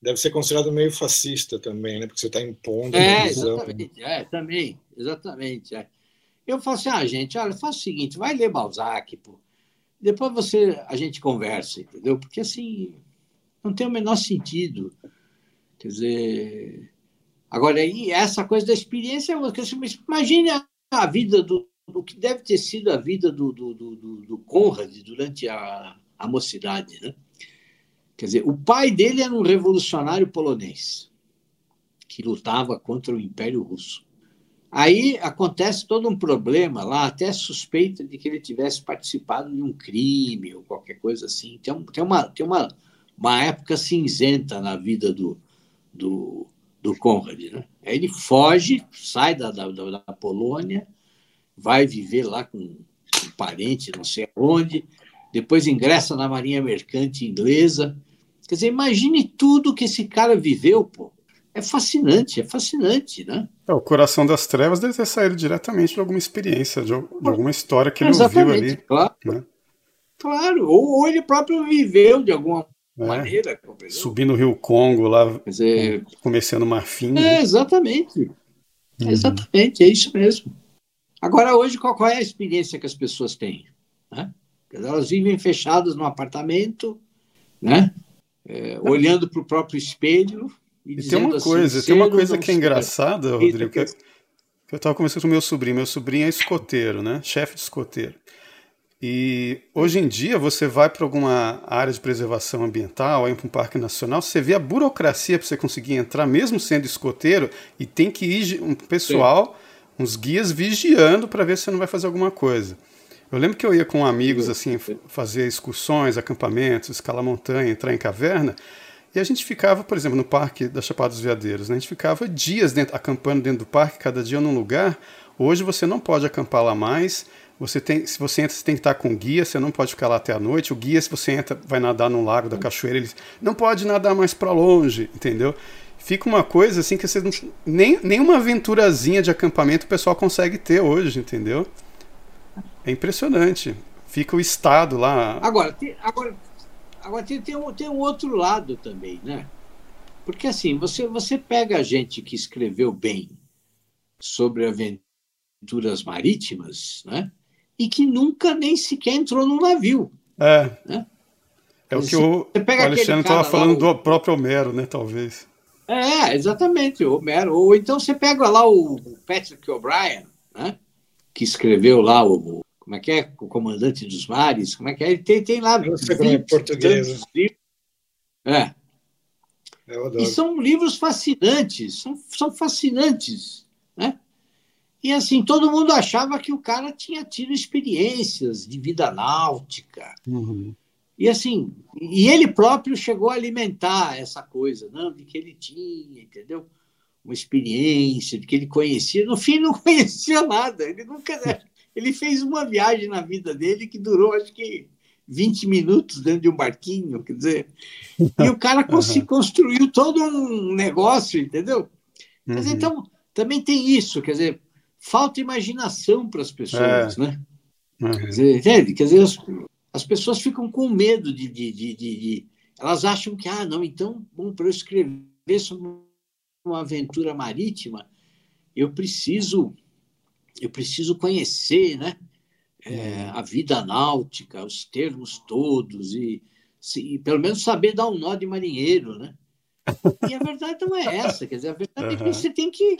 Deve ser considerado meio fascista também, né? Porque você está impondo. É, exatamente. É, também, exatamente. É. Eu falo assim, ah, gente, olha, faz o seguinte, vai ler Balzac, pô. Depois você, a gente conversa, entendeu? Porque assim, não tem o menor sentido. Quer dizer, agora aí essa coisa da experiência, imagine a, a vida do, do que deve ter sido a vida do, do, do, do Conrad durante a, a mocidade, né? Quer dizer, o pai dele era um revolucionário polonês que lutava contra o Império Russo. Aí acontece todo um problema lá, até suspeita de que ele tivesse participado de um crime ou qualquer coisa assim. Tem, tem, uma, tem uma, uma época cinzenta na vida do, do, do Conrad. Né? Aí ele foge, sai da, da, da Polônia, vai viver lá com um parente, não sei onde, depois ingressa na Marinha Mercante Inglesa. Quer dizer, imagine tudo que esse cara viveu, pô é fascinante, é fascinante, né? É, o Coração das Trevas deve ter saído diretamente de alguma experiência, de, de alguma história que ele Exatamente, ouviu ali. Claro. Né? Claro, ou, ou, ele próprio viveu de alguma é. maneira. Subindo o Rio Congo lá, dizer, começando marfim. É, né? exatamente. Uhum. Exatamente, é isso mesmo. Agora, hoje, qual, qual, é a experiência que as pessoas têm? Né? Elas vivem fechadas num apartamento, né? É, olhando para o próprio espelho, e, e tem uma assim, coisa, tem uma coisa que é engraçada, Rodrigo, que, que eu estava conversando com meu sobrinho. Meu sobrinho é escoteiro, né? Chefe de escoteiro. E hoje em dia você vai para alguma área de preservação ambiental, aí para um parque nacional, você vê a burocracia para você conseguir entrar, mesmo sendo escoteiro, e tem que ir um pessoal, Sim. uns guias vigiando para ver se você não vai fazer alguma coisa. Eu lembro que eu ia com amigos assim fazer excursões, acampamentos, escalar montanha, entrar em caverna, e a gente ficava, por exemplo, no Parque da Chapada dos Veadeiros, né? a gente ficava dias dentro, acampando dentro do parque, cada dia num lugar. Hoje você não pode acampar lá mais. Você tem, se você entra, você tem que estar com guia, você não pode ficar lá até a noite. O guia, se você entra, vai nadar no lago da cachoeira, ele não pode nadar mais para longe, entendeu? Fica uma coisa assim que você não, nem, nem uma aventurazinha de acampamento o pessoal consegue ter hoje, entendeu? É impressionante. Fica o estado lá. Agora, agora Agora tem, tem, um, tem um outro lado também, né? Porque assim, você, você pega a gente que escreveu bem sobre aventuras marítimas, né? E que nunca nem sequer entrou num navio. É. Né? É o que o, o Alexandre estava falando lá, do próprio Homero, né? Talvez. É, exatamente, o Homero. Ou então você pega lá o Patrick O'Brien, né? Que escreveu lá o como é que é? O Comandante dos Mares, como é que é? Ele tem, tem lá. Eu sei como é português. É. E são livros fascinantes, são, são fascinantes? E assim, todo mundo achava que o cara tinha tido experiências de vida náutica. Uhum. E assim, e ele próprio chegou a alimentar essa coisa, não, de que ele tinha, entendeu? Uma experiência, de que ele conhecia. No fim, não conhecia nada. Ele nunca ele fez uma viagem na vida dele que durou, acho que 20 minutos dentro de um barquinho, quer dizer. E o cara uhum. construiu todo um negócio, entendeu? Uhum. então, também tem isso, quer dizer, falta imaginação para as pessoas, é. né? Uhum. Quer dizer, entende? Quer dizer, as, as pessoas ficam com medo de, de, de, de, Elas acham que, ah, não, então, bom, para eu escrever sobre uma aventura marítima, eu preciso eu preciso conhecer né, é, a vida náutica, os termos todos, e, se, e, pelo menos saber dar um nó de marinheiro. Né? E a verdade não é essa, quer dizer, a verdade uhum. é que você tem que,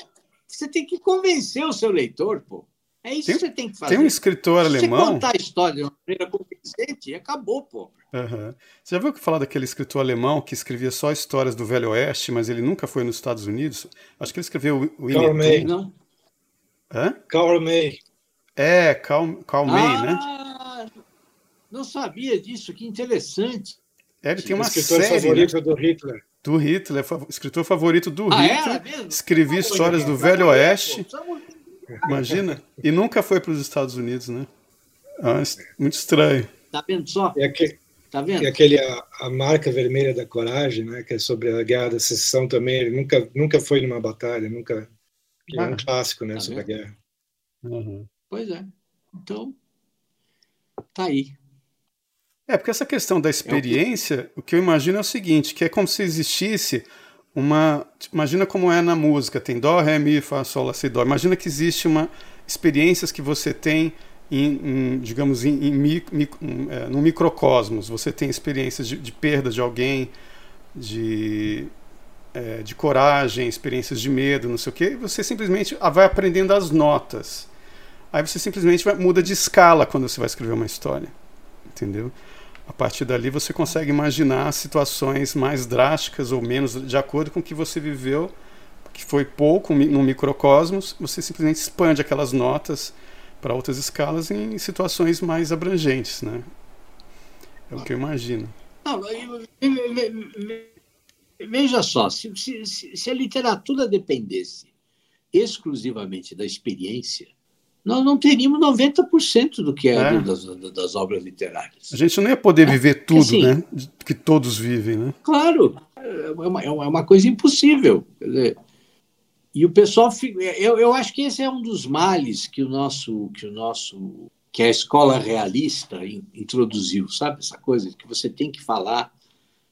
você tem que convencer o seu leitor, pô. É isso tem, que você tem que fazer. Tem um escritor Se alemão. Você contar a história de uma maneira convincente, acabou, pô. Uhum. Você já viu que falar daquele escritor alemão que escrevia só histórias do Velho Oeste, mas ele nunca foi nos Estados Unidos? Acho que ele escreveu o Carl May. Não. Hã? Carl May. É, Carl, Carl May, né? ah, né? Não sabia disso, que interessante. É, ele tem uma escritor série, favorito né? do Hitler. Do Hitler, escritor favorito do ah, Hitler. Escrevia histórias do Velho Oeste. Imagina. E nunca foi para os Estados Unidos, né? Ah, muito estranho. Tá vendo só? E aquele, tá vendo? E aquele a, a, marca vermelha da coragem, né? Que é sobre a guerra da secessão também. Ele nunca, nunca foi numa batalha, nunca. É um clássico, né? Tá sobre vendo? a guerra. Uhum. Pois é. Então, tá aí. É, porque essa questão da experiência, é o, que eu imagino é o seguinte, que é como se existisse uma... Imagina como é na música, tem dó, ré, mi, fá, sol, lá, si, dó. Imagina que existe uma... experiências que você tem em, em digamos, em, em é, no microcosmos. Você tem experiências de, de perda de alguém, de é, de coragem, experiências de medo, não sei o quê, você simplesmente vai aprendendo as notas. Aí você simplesmente vai, muda de escala quando você vai escrever uma história. Entendeu? A partir dali você consegue imaginar situações mais drásticas ou menos de acordo com o que você viveu, que foi pouco no microcosmos, você simplesmente expande aquelas notas para outras escalas em situações mais abrangentes, né? É o que eu imagino. Veja só, se, se, se a literatura dependesse exclusivamente da experiência, nós não teríamos 90% do que é, é. Das, das, obras literárias. A gente não ia poder viver é, tudo, assim, né? Que todos vivem, né? Claro, é uma, é uma coisa impossível. Dizer, e o pessoal, eu, eu acho que esse é um dos males que o nosso, que o nosso, que a escola realista introduziu, sabe? Essa coisa que você tem que falar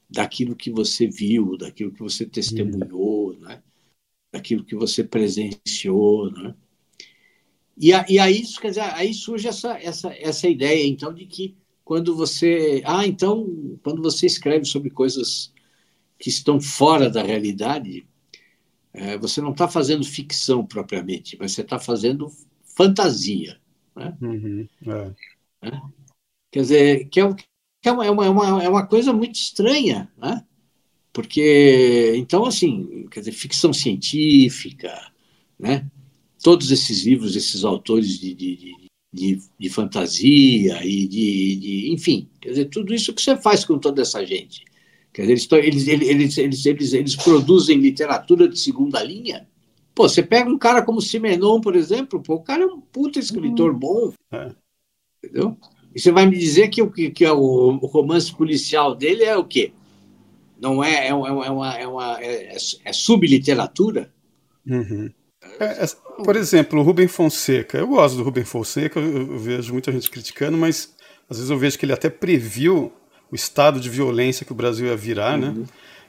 daquilo que você viu, daquilo que você testemunhou, né? daquilo que você presenciou, né? E, a, e aí, quer dizer, aí surge essa, essa, essa ideia, então, de que quando você. Ah, então, quando você escreve sobre coisas que estão fora da realidade, é, você não está fazendo ficção propriamente, mas você está fazendo fantasia. Né? Uhum, é. É? Quer dizer, que é, que é, uma, é, uma, é uma coisa muito estranha, né? Porque, então, assim, quer dizer, ficção científica, né? Todos esses livros, esses autores de, de, de, de fantasia e de, de, Enfim, quer dizer, tudo isso que você faz com toda essa gente. Quer dizer, eles, eles, eles, eles, eles, eles produzem literatura de segunda linha. Pô, você pega um cara como Simenon, por exemplo, pô, o cara é um puta escritor bom. É. Entendeu? E você vai me dizer que, que, que é o, o romance policial dele é o quê? Não é, é, é uma, é, uma, é, uma, é, é subliteratura? Uhum. É, é, por exemplo, o Rubem Fonseca. Eu gosto do Rubem Fonseca, eu, eu, vejo muita gente criticando, mas às vezes eu vejo que ele até previu o estado de violência que o Brasil ia virar, né? uhum. né?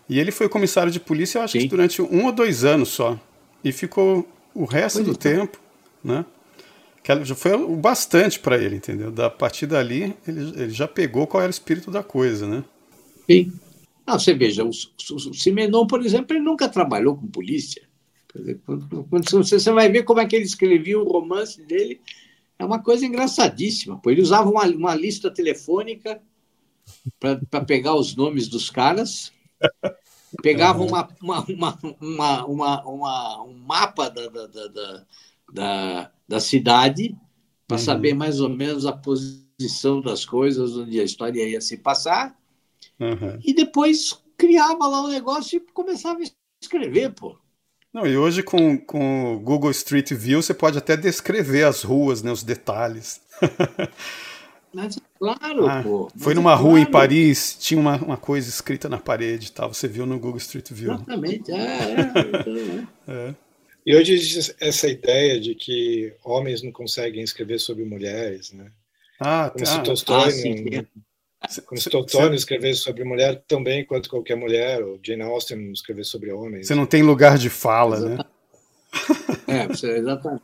E ele foi comissário de polícia, eu acho Sim. que durante um ou dois anos só. E ficou o resto foi do então. tempo, né? Que já foi o bastante para ele, entendeu? Da partir dali, ele, ele já pegou qual era o espírito da coisa, né? Sim. Ah, você veja, o, o, o Simenon, por exemplo, ele nunca trabalhou com polícia. Quando você vai ver como é que ele escrevia o romance dele, é uma coisa engraçadíssima. Pô. Ele usava uma, uma lista telefônica para pegar os nomes dos caras, pegava uma, uma, uma, uma, uma um mapa da, da, da, da, da cidade para uhum. saber mais ou menos a posição das coisas, onde a história ia se passar, uhum. e depois criava lá o um negócio e começava a escrever, pô. Não, e hoje com, com o Google Street View você pode até descrever as ruas, né, os detalhes. Mas Claro, ah, pô. Foi numa rua em Paris, tinha uma, uma coisa escrita na parede tal. Você viu no Google Street View. Exatamente, é, é, é. E hoje existe essa ideia de que homens não conseguem escrever sobre mulheres, né? Ah, Como tá. se Tolstói, ah, como se Tolstói escrevesse sobre mulher tão bem quanto qualquer mulher, ou Jane Austen escrever sobre homens. Você não tem lugar de fala, né? É, exatamente.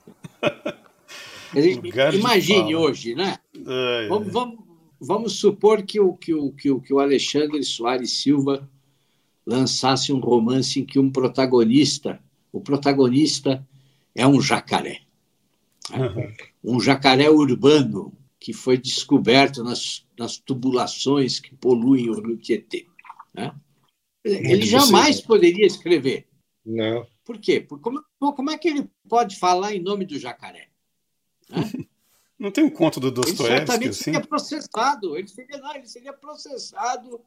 Imagine hoje, né? Ai, vamos, vamos, vamos, supor que o, que, o, que, o, que o Alexandre Soares Silva lançasse um romance em que um protagonista, o protagonista é um jacaré. Né? Um jacaré urbano que foi descoberto nas, nas tubulações que poluem o rio Tietê. Né? Ele jamais poderia escrever. Não. Por quê? Como, como é que ele pode falar em nome do jacaré? Né? Não tem um conto do Dostoiévski ele certamente assim? seria processado. Ele seria, não, ele seria processado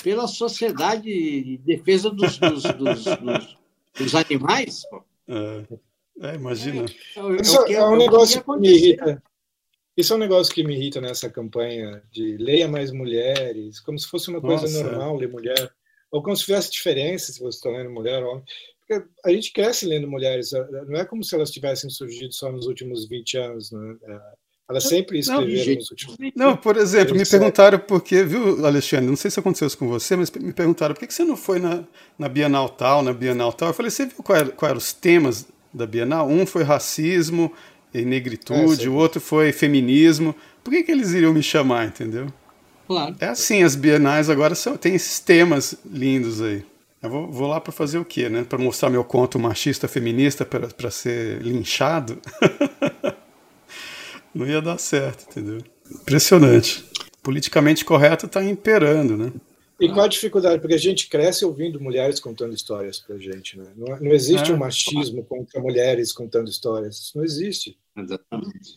pela Sociedade de Defesa dos, dos, dos, dos, dos Animais. É, é, imagina. É, isso é, é um negócio que me irrita. Isso é um negócio que me irrita nessa campanha de leia mais mulheres, como se fosse uma coisa Nossa, normal ler mulher, ou como se tivesse diferença se você está lendo mulher ou homem. Porque a gente cresce lendo mulheres, não é como se elas tivessem surgido só nos últimos 20 anos, né? Elas sempre escreveram não, nos últimos Não, por exemplo, me perguntaram por que, viu, Alexandre? Não sei se aconteceu isso com você, mas me perguntaram por que você não foi na, na Bienal tal, na Bienal tal. Eu falei, você viu quais eram os temas da Bienal? Um foi racismo negritude, é, o outro foi feminismo. Por que, que eles iriam me chamar, entendeu? Claro. É assim, as bienais agora são, tem esses temas lindos aí. Eu vou, vou lá para fazer o quê, né? Para mostrar meu conto machista feminista para ser linchado? Não ia dar certo, entendeu? Impressionante. Politicamente correto está imperando, né? E qual a dificuldade? Porque a gente cresce ouvindo mulheres contando histórias para gente, né? Não, não existe é. um machismo contra mulheres contando histórias. Isso não existe. Exatamente.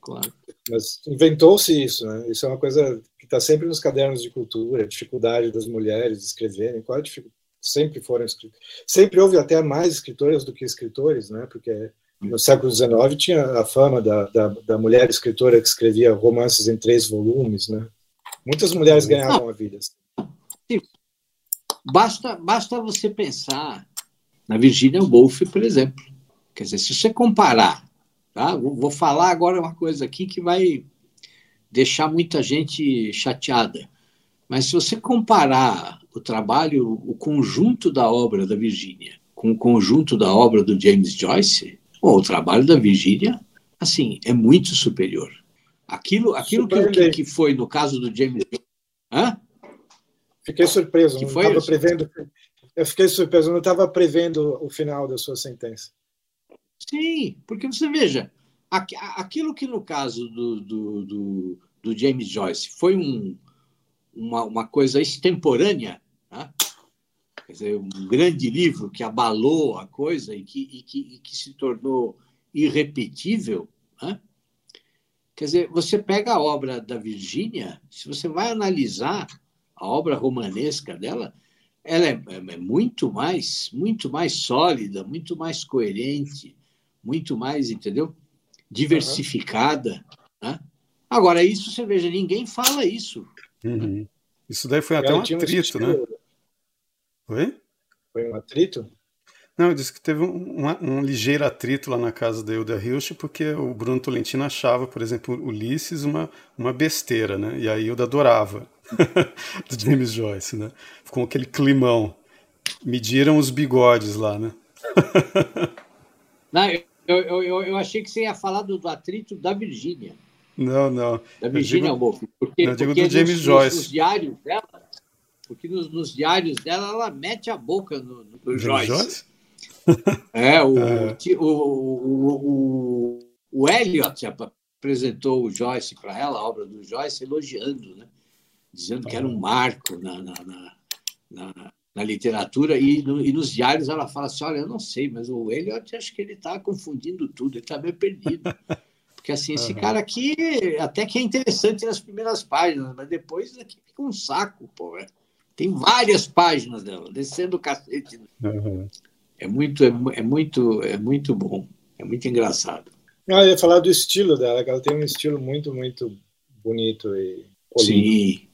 Claro. Mas inventou-se isso, né? Isso é uma coisa que está sempre nos cadernos de cultura, a dificuldade das mulheres escreverem. Qual a dificuldade? Sempre foram escritas. Sempre houve até mais escritoras do que escritores, né? Porque no século XIX tinha a fama da, da, da, mulher escritora que escrevia romances em três volumes, né? Muitas mulheres ganhavam a vida. Basta, basta você pensar na Virginia Woolf, por exemplo. Quer dizer, se você comparar, tá? vou falar agora uma coisa aqui que vai deixar muita gente chateada. Mas se você comparar o trabalho, o conjunto da obra da Virginia com o conjunto da obra do James Joyce, Bom, o trabalho da Virgínia, assim, é muito superior. Aquilo, aquilo que, que, foi no caso do James Hã? Fiquei surpreso. Que não estava prevendo. Eu fiquei surpreso. Não estava prevendo o final da sua sentença. Sim, porque você veja, aquilo que no caso do, do, do, do James Joyce foi um, uma, uma coisa extemporânea, né? quer dizer, um grande livro que abalou a coisa e que, e que, e que se tornou irrepetível. Né? Quer dizer, você pega a obra da Virgínia, se você vai analisar a obra romanesca dela, ela é, é, muito mais, muito mais sólida, muito mais coerente, muito mais, entendeu? Diversificada. Uhum. Né? Agora, isso você veja, ninguém fala isso. Uhum. Isso daí foi até um atrito, né? Oi? Foi um atrito? Não, eu disse que teve um, um, um, ligeiro atrito lá na casa da Hilda Hilst, porque o Bruno Tolentino achava, por exemplo, Ulisses uma, uma besteira, né? E a Hilda adorava, do James Joyce, né? Ficou aquele climão. Mediram os bigodes lá, né? Não, eu, eu, eu, eu, achei que você ia falar do, do atrito da Virgínia. Não, não. Da Virgínia Woolf. Porque, eu digo porque do James nos, Joyce. Nos diários dela, porque nos, nos, diários dela ela mete a boca no, no Joyce. Joyce? É, o, é. O, o, o, o Eliot apresentou o Joyce para ela, a obra do Joyce, elogiando, né? dizendo que era um marco na, na, na, na, literatura, e, no, e, nos diários ela fala assim: olha, eu não sei, mas o Eliot acho que ele está confundindo tudo, ele está meio perdido. Porque assim, esse uhum. cara aqui até que é interessante nas primeiras páginas, mas depois aqui fica um saco, pô. É. Tem várias páginas dela, descendo o cacete. Uhum. É, muito, é, é, muito, é muito bom, é muito engraçado. Ah, eu ia falar do estilo dela, que ela tem um estilo muito, muito bonito e Sim.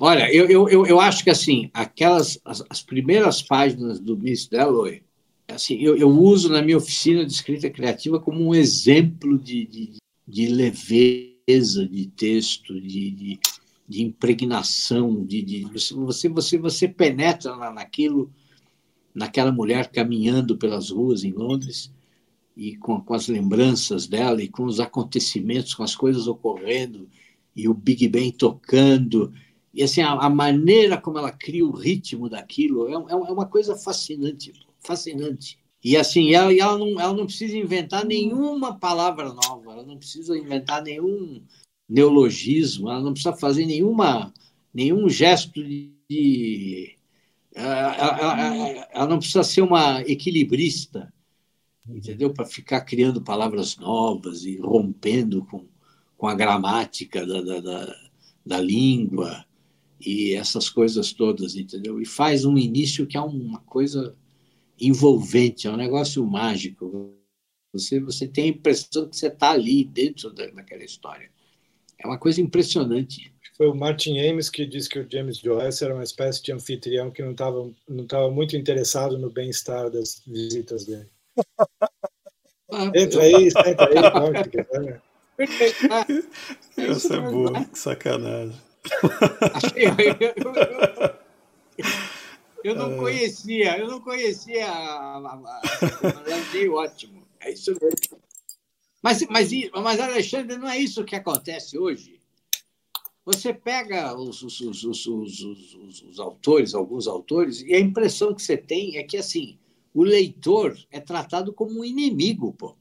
Olha, eu, eu, eu, eu acho que assim, aquelas as, as primeiras páginas do Miss Dalloway, assim, eu, eu uso na minha oficina de escrita criativa como um exemplo de, de, de leveza de texto, de, de, de impregnação, de, de você, você, você penetra naquilo, naquela mulher caminhando pelas ruas em Londres e com, com as lembranças dela e com os acontecimentos, com as coisas ocorrendo e o Big Ben tocando e assim a, a maneira como ela cria o ritmo daquilo é, é, é uma coisa fascinante, fascinante. E assim, ela, ela, não, ela não precisa inventar nenhuma palavra nova, ela não precisa inventar nenhum neologismo, ela não precisa fazer nenhuma, nenhum gesto de. Ela, ela, ela não precisa ser uma equilibrista, entendeu? Para ficar criando palavras novas e rompendo com, com a gramática da, da, da, da língua e essas coisas todas, entendeu? E faz um início que é uma coisa envolvente, é um negócio mágico. Você, você tem a impressão que você está ali dentro da, daquela história. É uma coisa impressionante. Foi o Martin Ames que disse que o James Joyce era uma espécie de anfitrião que não estava não tava muito interessado no bem-estar das visitas dele. Entra aí, senta aí, pode, Essa é boa, que sacanagem. Eu não conhecia, eu não conhecia a, a, a, achei ótimo. É isso mesmo. Mas, mas, mas, Alexandre, não é isso que acontece hoje. Você pega os, os, os, os, autores, alguns autores, e a impressão que você tem é que assim o leitor é tratado como um inimigo, pô.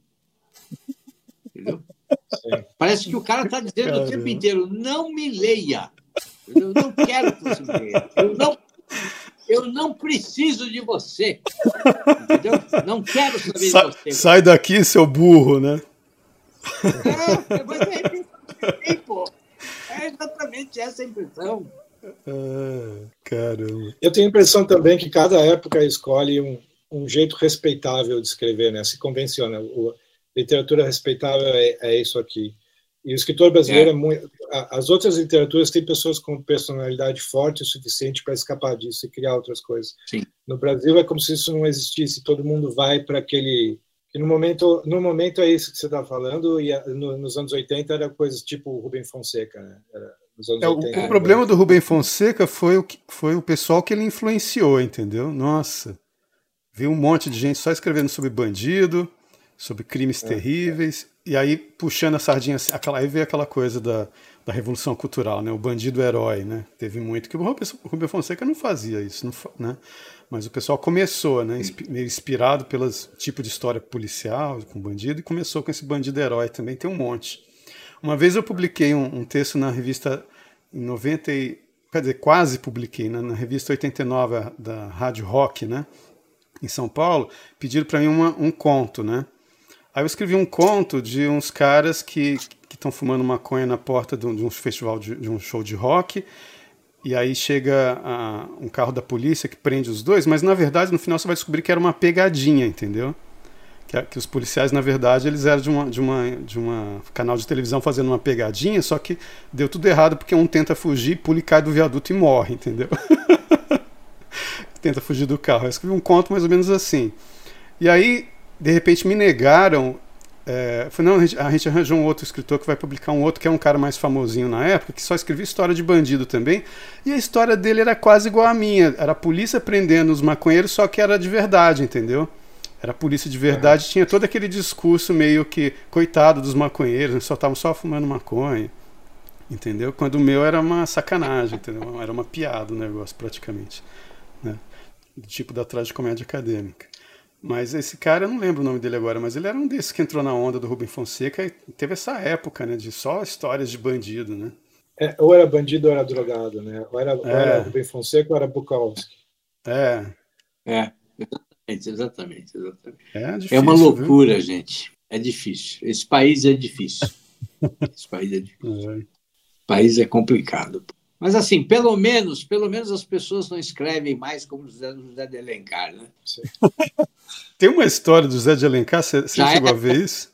Entendeu? Sim. Parece que o cara está dizendo Caramba. o tempo inteiro: não me leia. Eu não quero que você me leia. Eu não eu não preciso de você. Entendeu? Não quero saber Sa de você. Sai daqui, seu burro, né? É, mas é, pô. é exatamente essa impressão. Ah, caramba. Eu tenho a impressão também que cada época escolhe um, um jeito respeitável de escrever, né? Se convenciona. O, literatura respeitável é, é isso aqui. E o escritor brasileiro é. é muito. As outras literaturas têm pessoas com personalidade forte o suficiente para escapar disso e criar outras coisas. Sim. No Brasil é como se isso não existisse. Todo mundo vai para aquele. E no momento, no momento é isso que você está falando. E no, nos anos 80 era coisas tipo Rubem Fonseca, né? Era, é, 80, o, o problema do Rubem Fonseca foi o, que, foi o pessoal que ele influenciou, entendeu? Nossa, viu um monte de gente só escrevendo sobre bandido, sobre crimes é. terríveis, e aí puxando a sardinha, aquela, aí veio aquela coisa da, da revolução cultural, né? O bandido herói, né? Teve muito que o Rubem Fonseca não fazia isso, não, né? Mas o pessoal começou, né? Meio inspirado pelos tipo de história policial com bandido e começou com esse bandido herói também. Tem um monte. Uma vez eu publiquei um, um texto na revista em 90, quer dizer, quase publiquei né? na revista 89 da Rádio Rock, né? Em São Paulo, pediram para mim uma, um conto, né? Aí eu escrevi um conto de uns caras que estão fumando maconha na porta de um, de um festival, de, de, um show de rock. E aí chega a, um carro da polícia que prende os dois, mas na verdade no final você vai descobrir que era uma pegadinha, entendeu? Que, que os policiais, na verdade, eles eram de uma, de, uma, de uma canal de televisão fazendo uma pegadinha, só que deu tudo errado porque um tenta fugir, pula e cai do viaduto e morre, entendeu? tenta fugir do carro. Eu escrevi um conto mais ou menos assim. E aí de repente me negaram. É, não, a gente, a gente, arranjou um outro escritor que vai publicar um outro que é um cara mais famosinho na época, que só escrevia história de bandido também. E a história dele era quase igual à minha. Era a polícia prendendo os maconheiros, só que era de verdade, entendeu? Era a polícia de verdade, tinha todo aquele discurso meio que, coitado dos maconheiros, só estavam só fumando maconha. Entendeu? Quando o meu era uma sacanagem, entendeu? Era uma piada o negócio, praticamente. Né? Do tipo da tragicomédia acadêmica. Mas esse cara, eu não lembro o nome dele agora, mas ele era um desses que entrou na onda do Rubem Fonseca e teve essa época, né, de só histórias de bandido, né? É, ou era bandido ou era drogado, né? Ou era, é. ou era Rubem Fonseca ou era Bukowski. É. É, exatamente, exatamente. É, difícil, é uma loucura, viu? gente. É difícil. Esse país é difícil. Esse país é difícil. É. O país é complicado. Mas assim, pelo menos, pelo menos as pessoas não escrevem mais como José, José de Alencar, né? Tem uma história do José de Alencar, você, chegou é... a ver isso?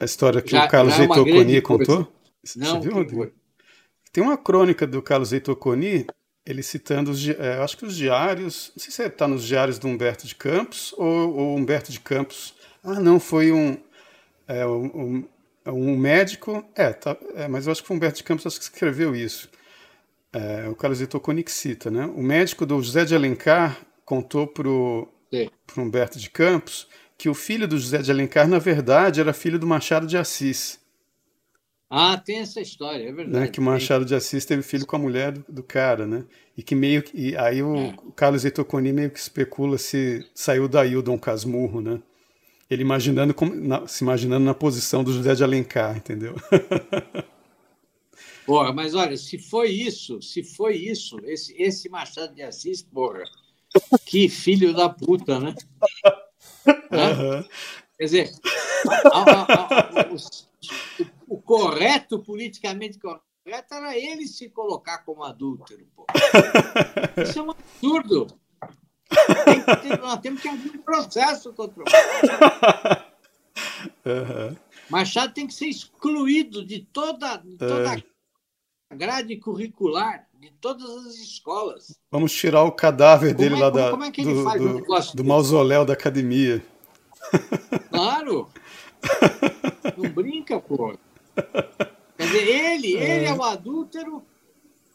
A história que já, o Carlos é Coni contou? Não, você viu, Tem uma crônica do Carlos Heitor Coni, ele citando, os, é, acho que os diários, não sei se está nos diários do Humberto de Campos ou, ou Humberto de Campos. Ah, não, foi um, é, um, um, médico, é, tá, é, mas eu acho que foi Humberto de Campos que escreveu isso. É, o Carlos Heitor Coni que cita, né? O médico do José de Alencar contou para o Humberto de Campos que o filho do José de Alencar, na verdade, era filho do Machado de Assis. Ah, tem essa história, é verdade. Né? Que o Machado de Assis teve filho com a mulher do, do cara, né? E que meio que. E aí o, é. o Carlos Etoconi meio que especula se saiu daí o Dom Casmurro, né? Ele imaginando como, na, se imaginando na posição do José de Alencar, entendeu? Porra, mas olha, se foi isso, se foi isso, esse, esse Machado de Assis, porra, que filho da puta, né? Uhum. Quer dizer, a, a, a, o, o, correto, politicamente correto, era ele se colocar como adúltero. Pô. Isso é um absurdo. Tem ter, nós temos que abrir um processo contra o Machado. Uhum. Machado tem que ser excluído de toda, de toda é. Grade curricular de todas as escolas. Vamos tirar o cadáver dele é, lá como, da, como é do, do, do mausoléu da academia. Claro! Não brinca, pô. Quer dizer, ele, é. ele é o adúltero,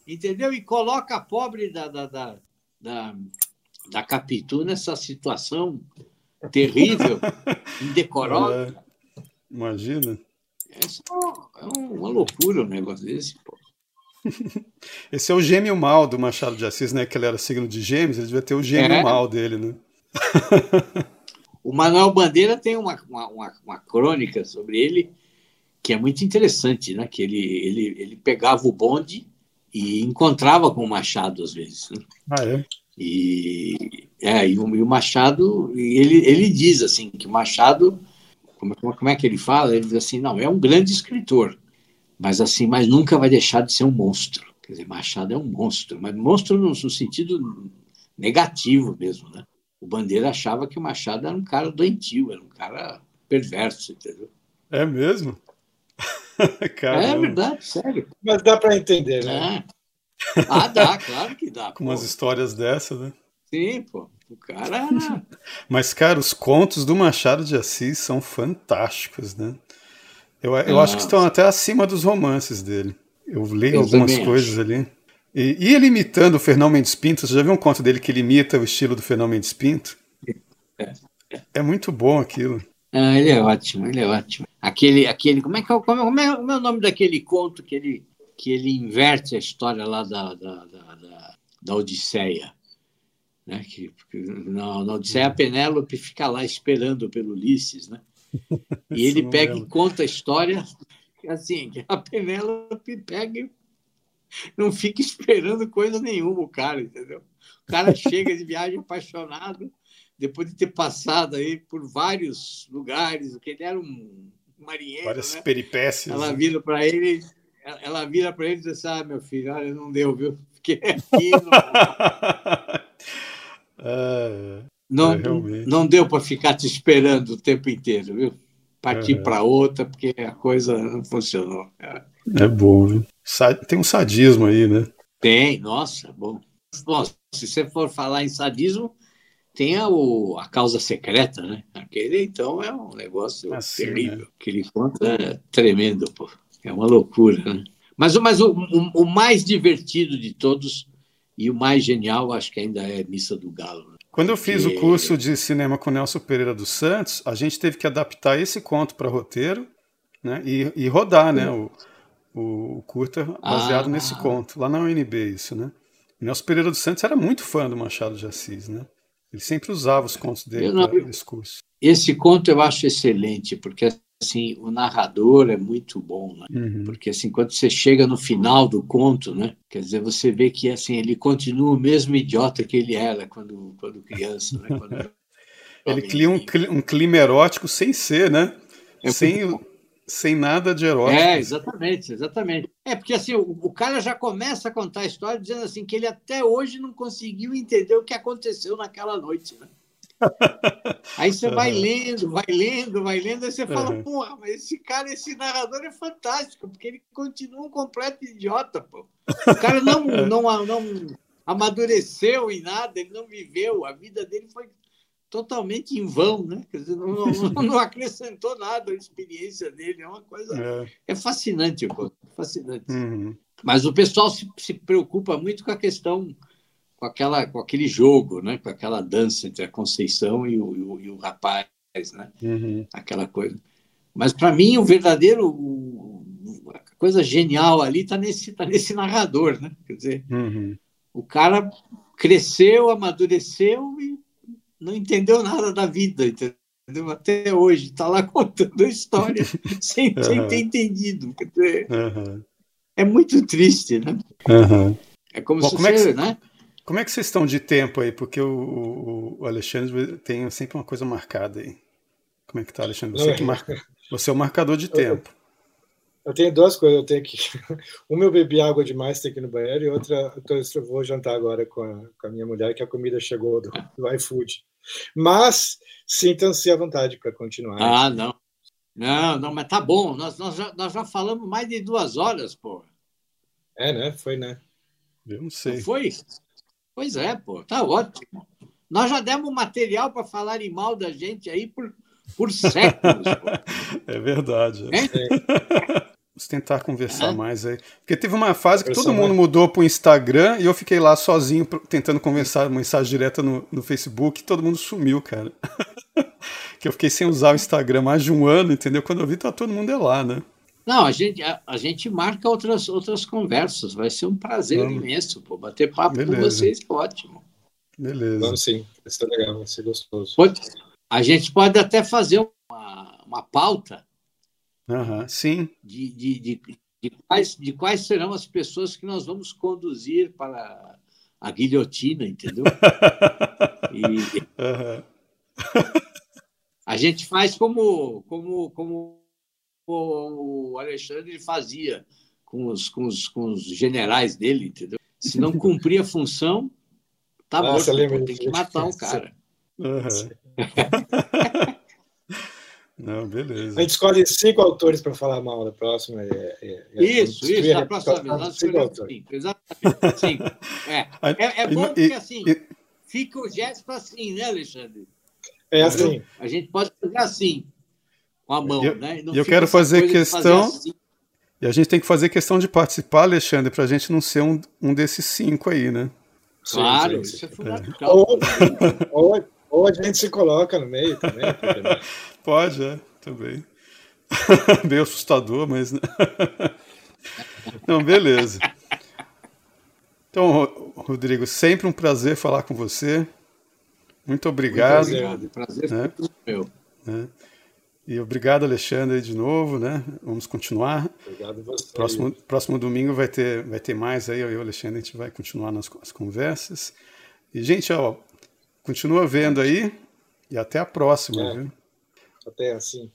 entendeu? E coloca a pobre da, da, da, da, da Capitu nessa situação terrível, indecorosa. É. Imagina. É, é uma loucura um negócio desse, pô. Esse é o gêmeo mal do Machado de Assis, né? Que ele era signo de gêmeos, ele devia ter o gêmeo é. mal dele, né? O Manuel Bandeira tem uma, uma, uma, uma, crônica sobre ele que é muito interessante, né? Que ele, ele, ele pegava o bonde e encontrava com o Machado às vezes. Né? Ah, é? E, é, e, o, e o Machado, ele, ele diz assim que o Machado, como, como é que ele fala? Ele diz assim, não, é um grande escritor, mas assim, mas nunca vai deixar de ser um monstro. Quer dizer, Machado é um monstro, mas monstro no, no sentido negativo mesmo, né? o Bandeira achava que o Machado era um cara doentio, era um cara perverso, entendeu? É mesmo? é verdade, sério. Mas dá para entender, né? É. Ah, dá, claro que dá. Com pô. umas histórias dessas, né? Sim, pô. O cara. Mas, cara, os contos do Machado de Assis são fantásticos, né? Eu, eu acho que estão até acima dos romances dele. Eu leio eu algumas coisas acho. ali. E, e, ele imitando o Fernão Mendes Pinto, você já viu um conto dele que ele imita o estilo do Fernão Mendes Pinto? É, é muito bom aquilo. Ah, ele é ótimo, ele é ótimo. Aquele, aquele, como é que é, é, como é, como é o nome daquele conto que ele, que ele inverte a história lá da, da, da, da, da Odisseia? Né? Que, na, na Odisseia a Penélope fica lá esperando pelo Ulisses, né? E ele pega e conta a história assim, que a Penélope pega e não fica esperando coisa nenhuma o cara, entendeu? O cara chega de viagem apaixonado, depois de ter passado aí por vários lugares, porque ele era um marinheiro. Várias né? peripécias. Ela né? vira para ele, ela vira para ele e diz: assim, Ah, meu filho, olha, não deu, viu? Fiquei aqui. Não, é, não, deu para ficar te esperando o tempo inteiro, viu? Partir para outra, porque a coisa não funcionou. É bom, viu? Tem um sadismo aí, né? Tem, nossa, bom. Bom, se você for falar em sadismo, tem a, o, a causa secreta, né? Aquele, então, é um negócio assim, terrível. Né? Aquele conto é tremendo, pô. É uma loucura, né? Mas, mas o, o, o, mais divertido de todos e o mais genial, acho que ainda é Missa do Galo. Né? Quando eu fiz que... o curso de cinema com Nelson Pereira dos Santos, a gente teve que adaptar esse conto para roteiro né? e, e rodar, né? O, o, o curta baseado ah. nesse conto, lá na UNB, isso, né? E Nelson Pereira dos Santos era muito fã do Machado de Assis, né? Ele sempre usava os contos dele para esse curso. Esse conto eu acho excelente, porque assim, o narrador é muito bom, né? Uhum. Porque assim, quando você chega no final do conto, né? Quer dizer, você vê que assim, ele continua o mesmo idiota que ele era quando, quando criança, né? Quando... ele cria um, um clima erótico sem ser, né? É sem, sem nada de erótico. É, exatamente, exatamente. É, porque assim, o, o, cara já começa a contar a história dizendo assim que ele até hoje não conseguiu entender o que aconteceu naquela noite, né? Aí você uhum. vai lendo, vai lendo, vai lendo, aí você uhum. fala, porra, mas esse cara, esse narrador é fantástico, porque ele continua um completo idiota, pô. O cara não, não, não amadureceu em nada, ele não viveu, a vida dele foi totalmente em vão, né? Quer dizer, não, não, não acrescentou nada à experiência dele, é uma coisa... É, é fascinante, pô, fascinante. Uhum. Mas o pessoal se, se preocupa muito com a questão com aquela com aquele jogo, né? Com aquela dança entre a Conceição e o, e o, e o rapaz, né? Uhum. Aquela coisa. Mas para mim o verdadeiro o, a coisa genial ali está nesse tá nesse narrador, né? Quer dizer, uhum. o cara cresceu, amadureceu e não entendeu nada da vida, entendeu? Até hoje está lá contando a história sem, uhum. sem ter entendido. Dizer, é muito triste, né? É como Bom, se você, é que... né? Como é que vocês estão de tempo aí? Porque o, o Alexandre tem sempre uma coisa marcada aí. Como é que tá, Alexandre? Você, que marca... Você é o marcador de tempo. Eu tenho duas coisas. Eu tenho que. Uma eu bebi água demais, tem que ir no banheiro, e outra eu vou jantar agora com a, com a minha mulher, que a comida chegou do, do iFood. Mas sintam-se à vontade para continuar. Ah, não. Não, não, mas tá bom. Nós, nós, já, nós já falamos mais de duas horas, pô. É, né? Foi, né? Eu não sei. Não foi? Pois é, pô, tá ótimo. Nós já demos material para falarem mal da gente aí por, por séculos. Pô. É verdade. É? Vamos tentar conversar é. mais aí. Porque teve uma fase que todo mundo mudou para o Instagram e eu fiquei lá sozinho tentando conversar, mensagem direta no, no Facebook e todo mundo sumiu, cara. que eu fiquei sem usar o Instagram mais de um ano, entendeu? Quando eu vi, tá todo mundo é lá, né? Não, a gente, a, a, gente marca outras, outras conversas. Vai ser um prazer Vamos. imenso, pô. Bater papo Beleza. com vocês, é ótimo. Beleza. Vamos sim, vai ser legal, vai ser gostoso. Pode, a gente pode até fazer uma, uma pauta. Uhum, sim. De, de, de, de, quais, de quais serão as pessoas que nós vamos conduzir para a guilhotina, entendeu? e, uhum. a gente faz como, como, como o Alexandre fazia com os, com os, com os generais dele, entendeu? Se não cumprir a função, tá bom, tem que matar o cara. Uhum. Não, beleza. A gente escolhe cinco autores para falar mal da próxima. É, é, é isso, isso, na próxima vez. Nós cinco exatamente. Sim. É, é, é bom porque assim, fica o gesto assim, né, Alexandre? É assim. A gente pode fazer assim com a mão, eu, né? eu quero fazer questão. Fazer assim. E a gente tem que fazer questão de participar, Alexandre, para a gente não ser um, um desses cinco aí, né? Claro, isso é fundamental. Ou, ou, ou, a gente se coloca no meio também. Pode, é, também. Bem assustador, mas. Né? Não, beleza. Então, Rodrigo, sempre um prazer falar com você. Muito obrigado. Muito obrigado. Prazer né? meu. Né? E obrigado, Alexandre, de novo, né? Vamos continuar. Obrigado você. Próximo, próximo domingo vai ter, vai ter mais aí, eu e o Alexandre, a gente vai continuar nas, as conversas. E, gente, ó, continua vendo aí e até a próxima, é. viu? Até assim.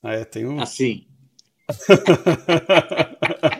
Ah, é, tem um... Assim.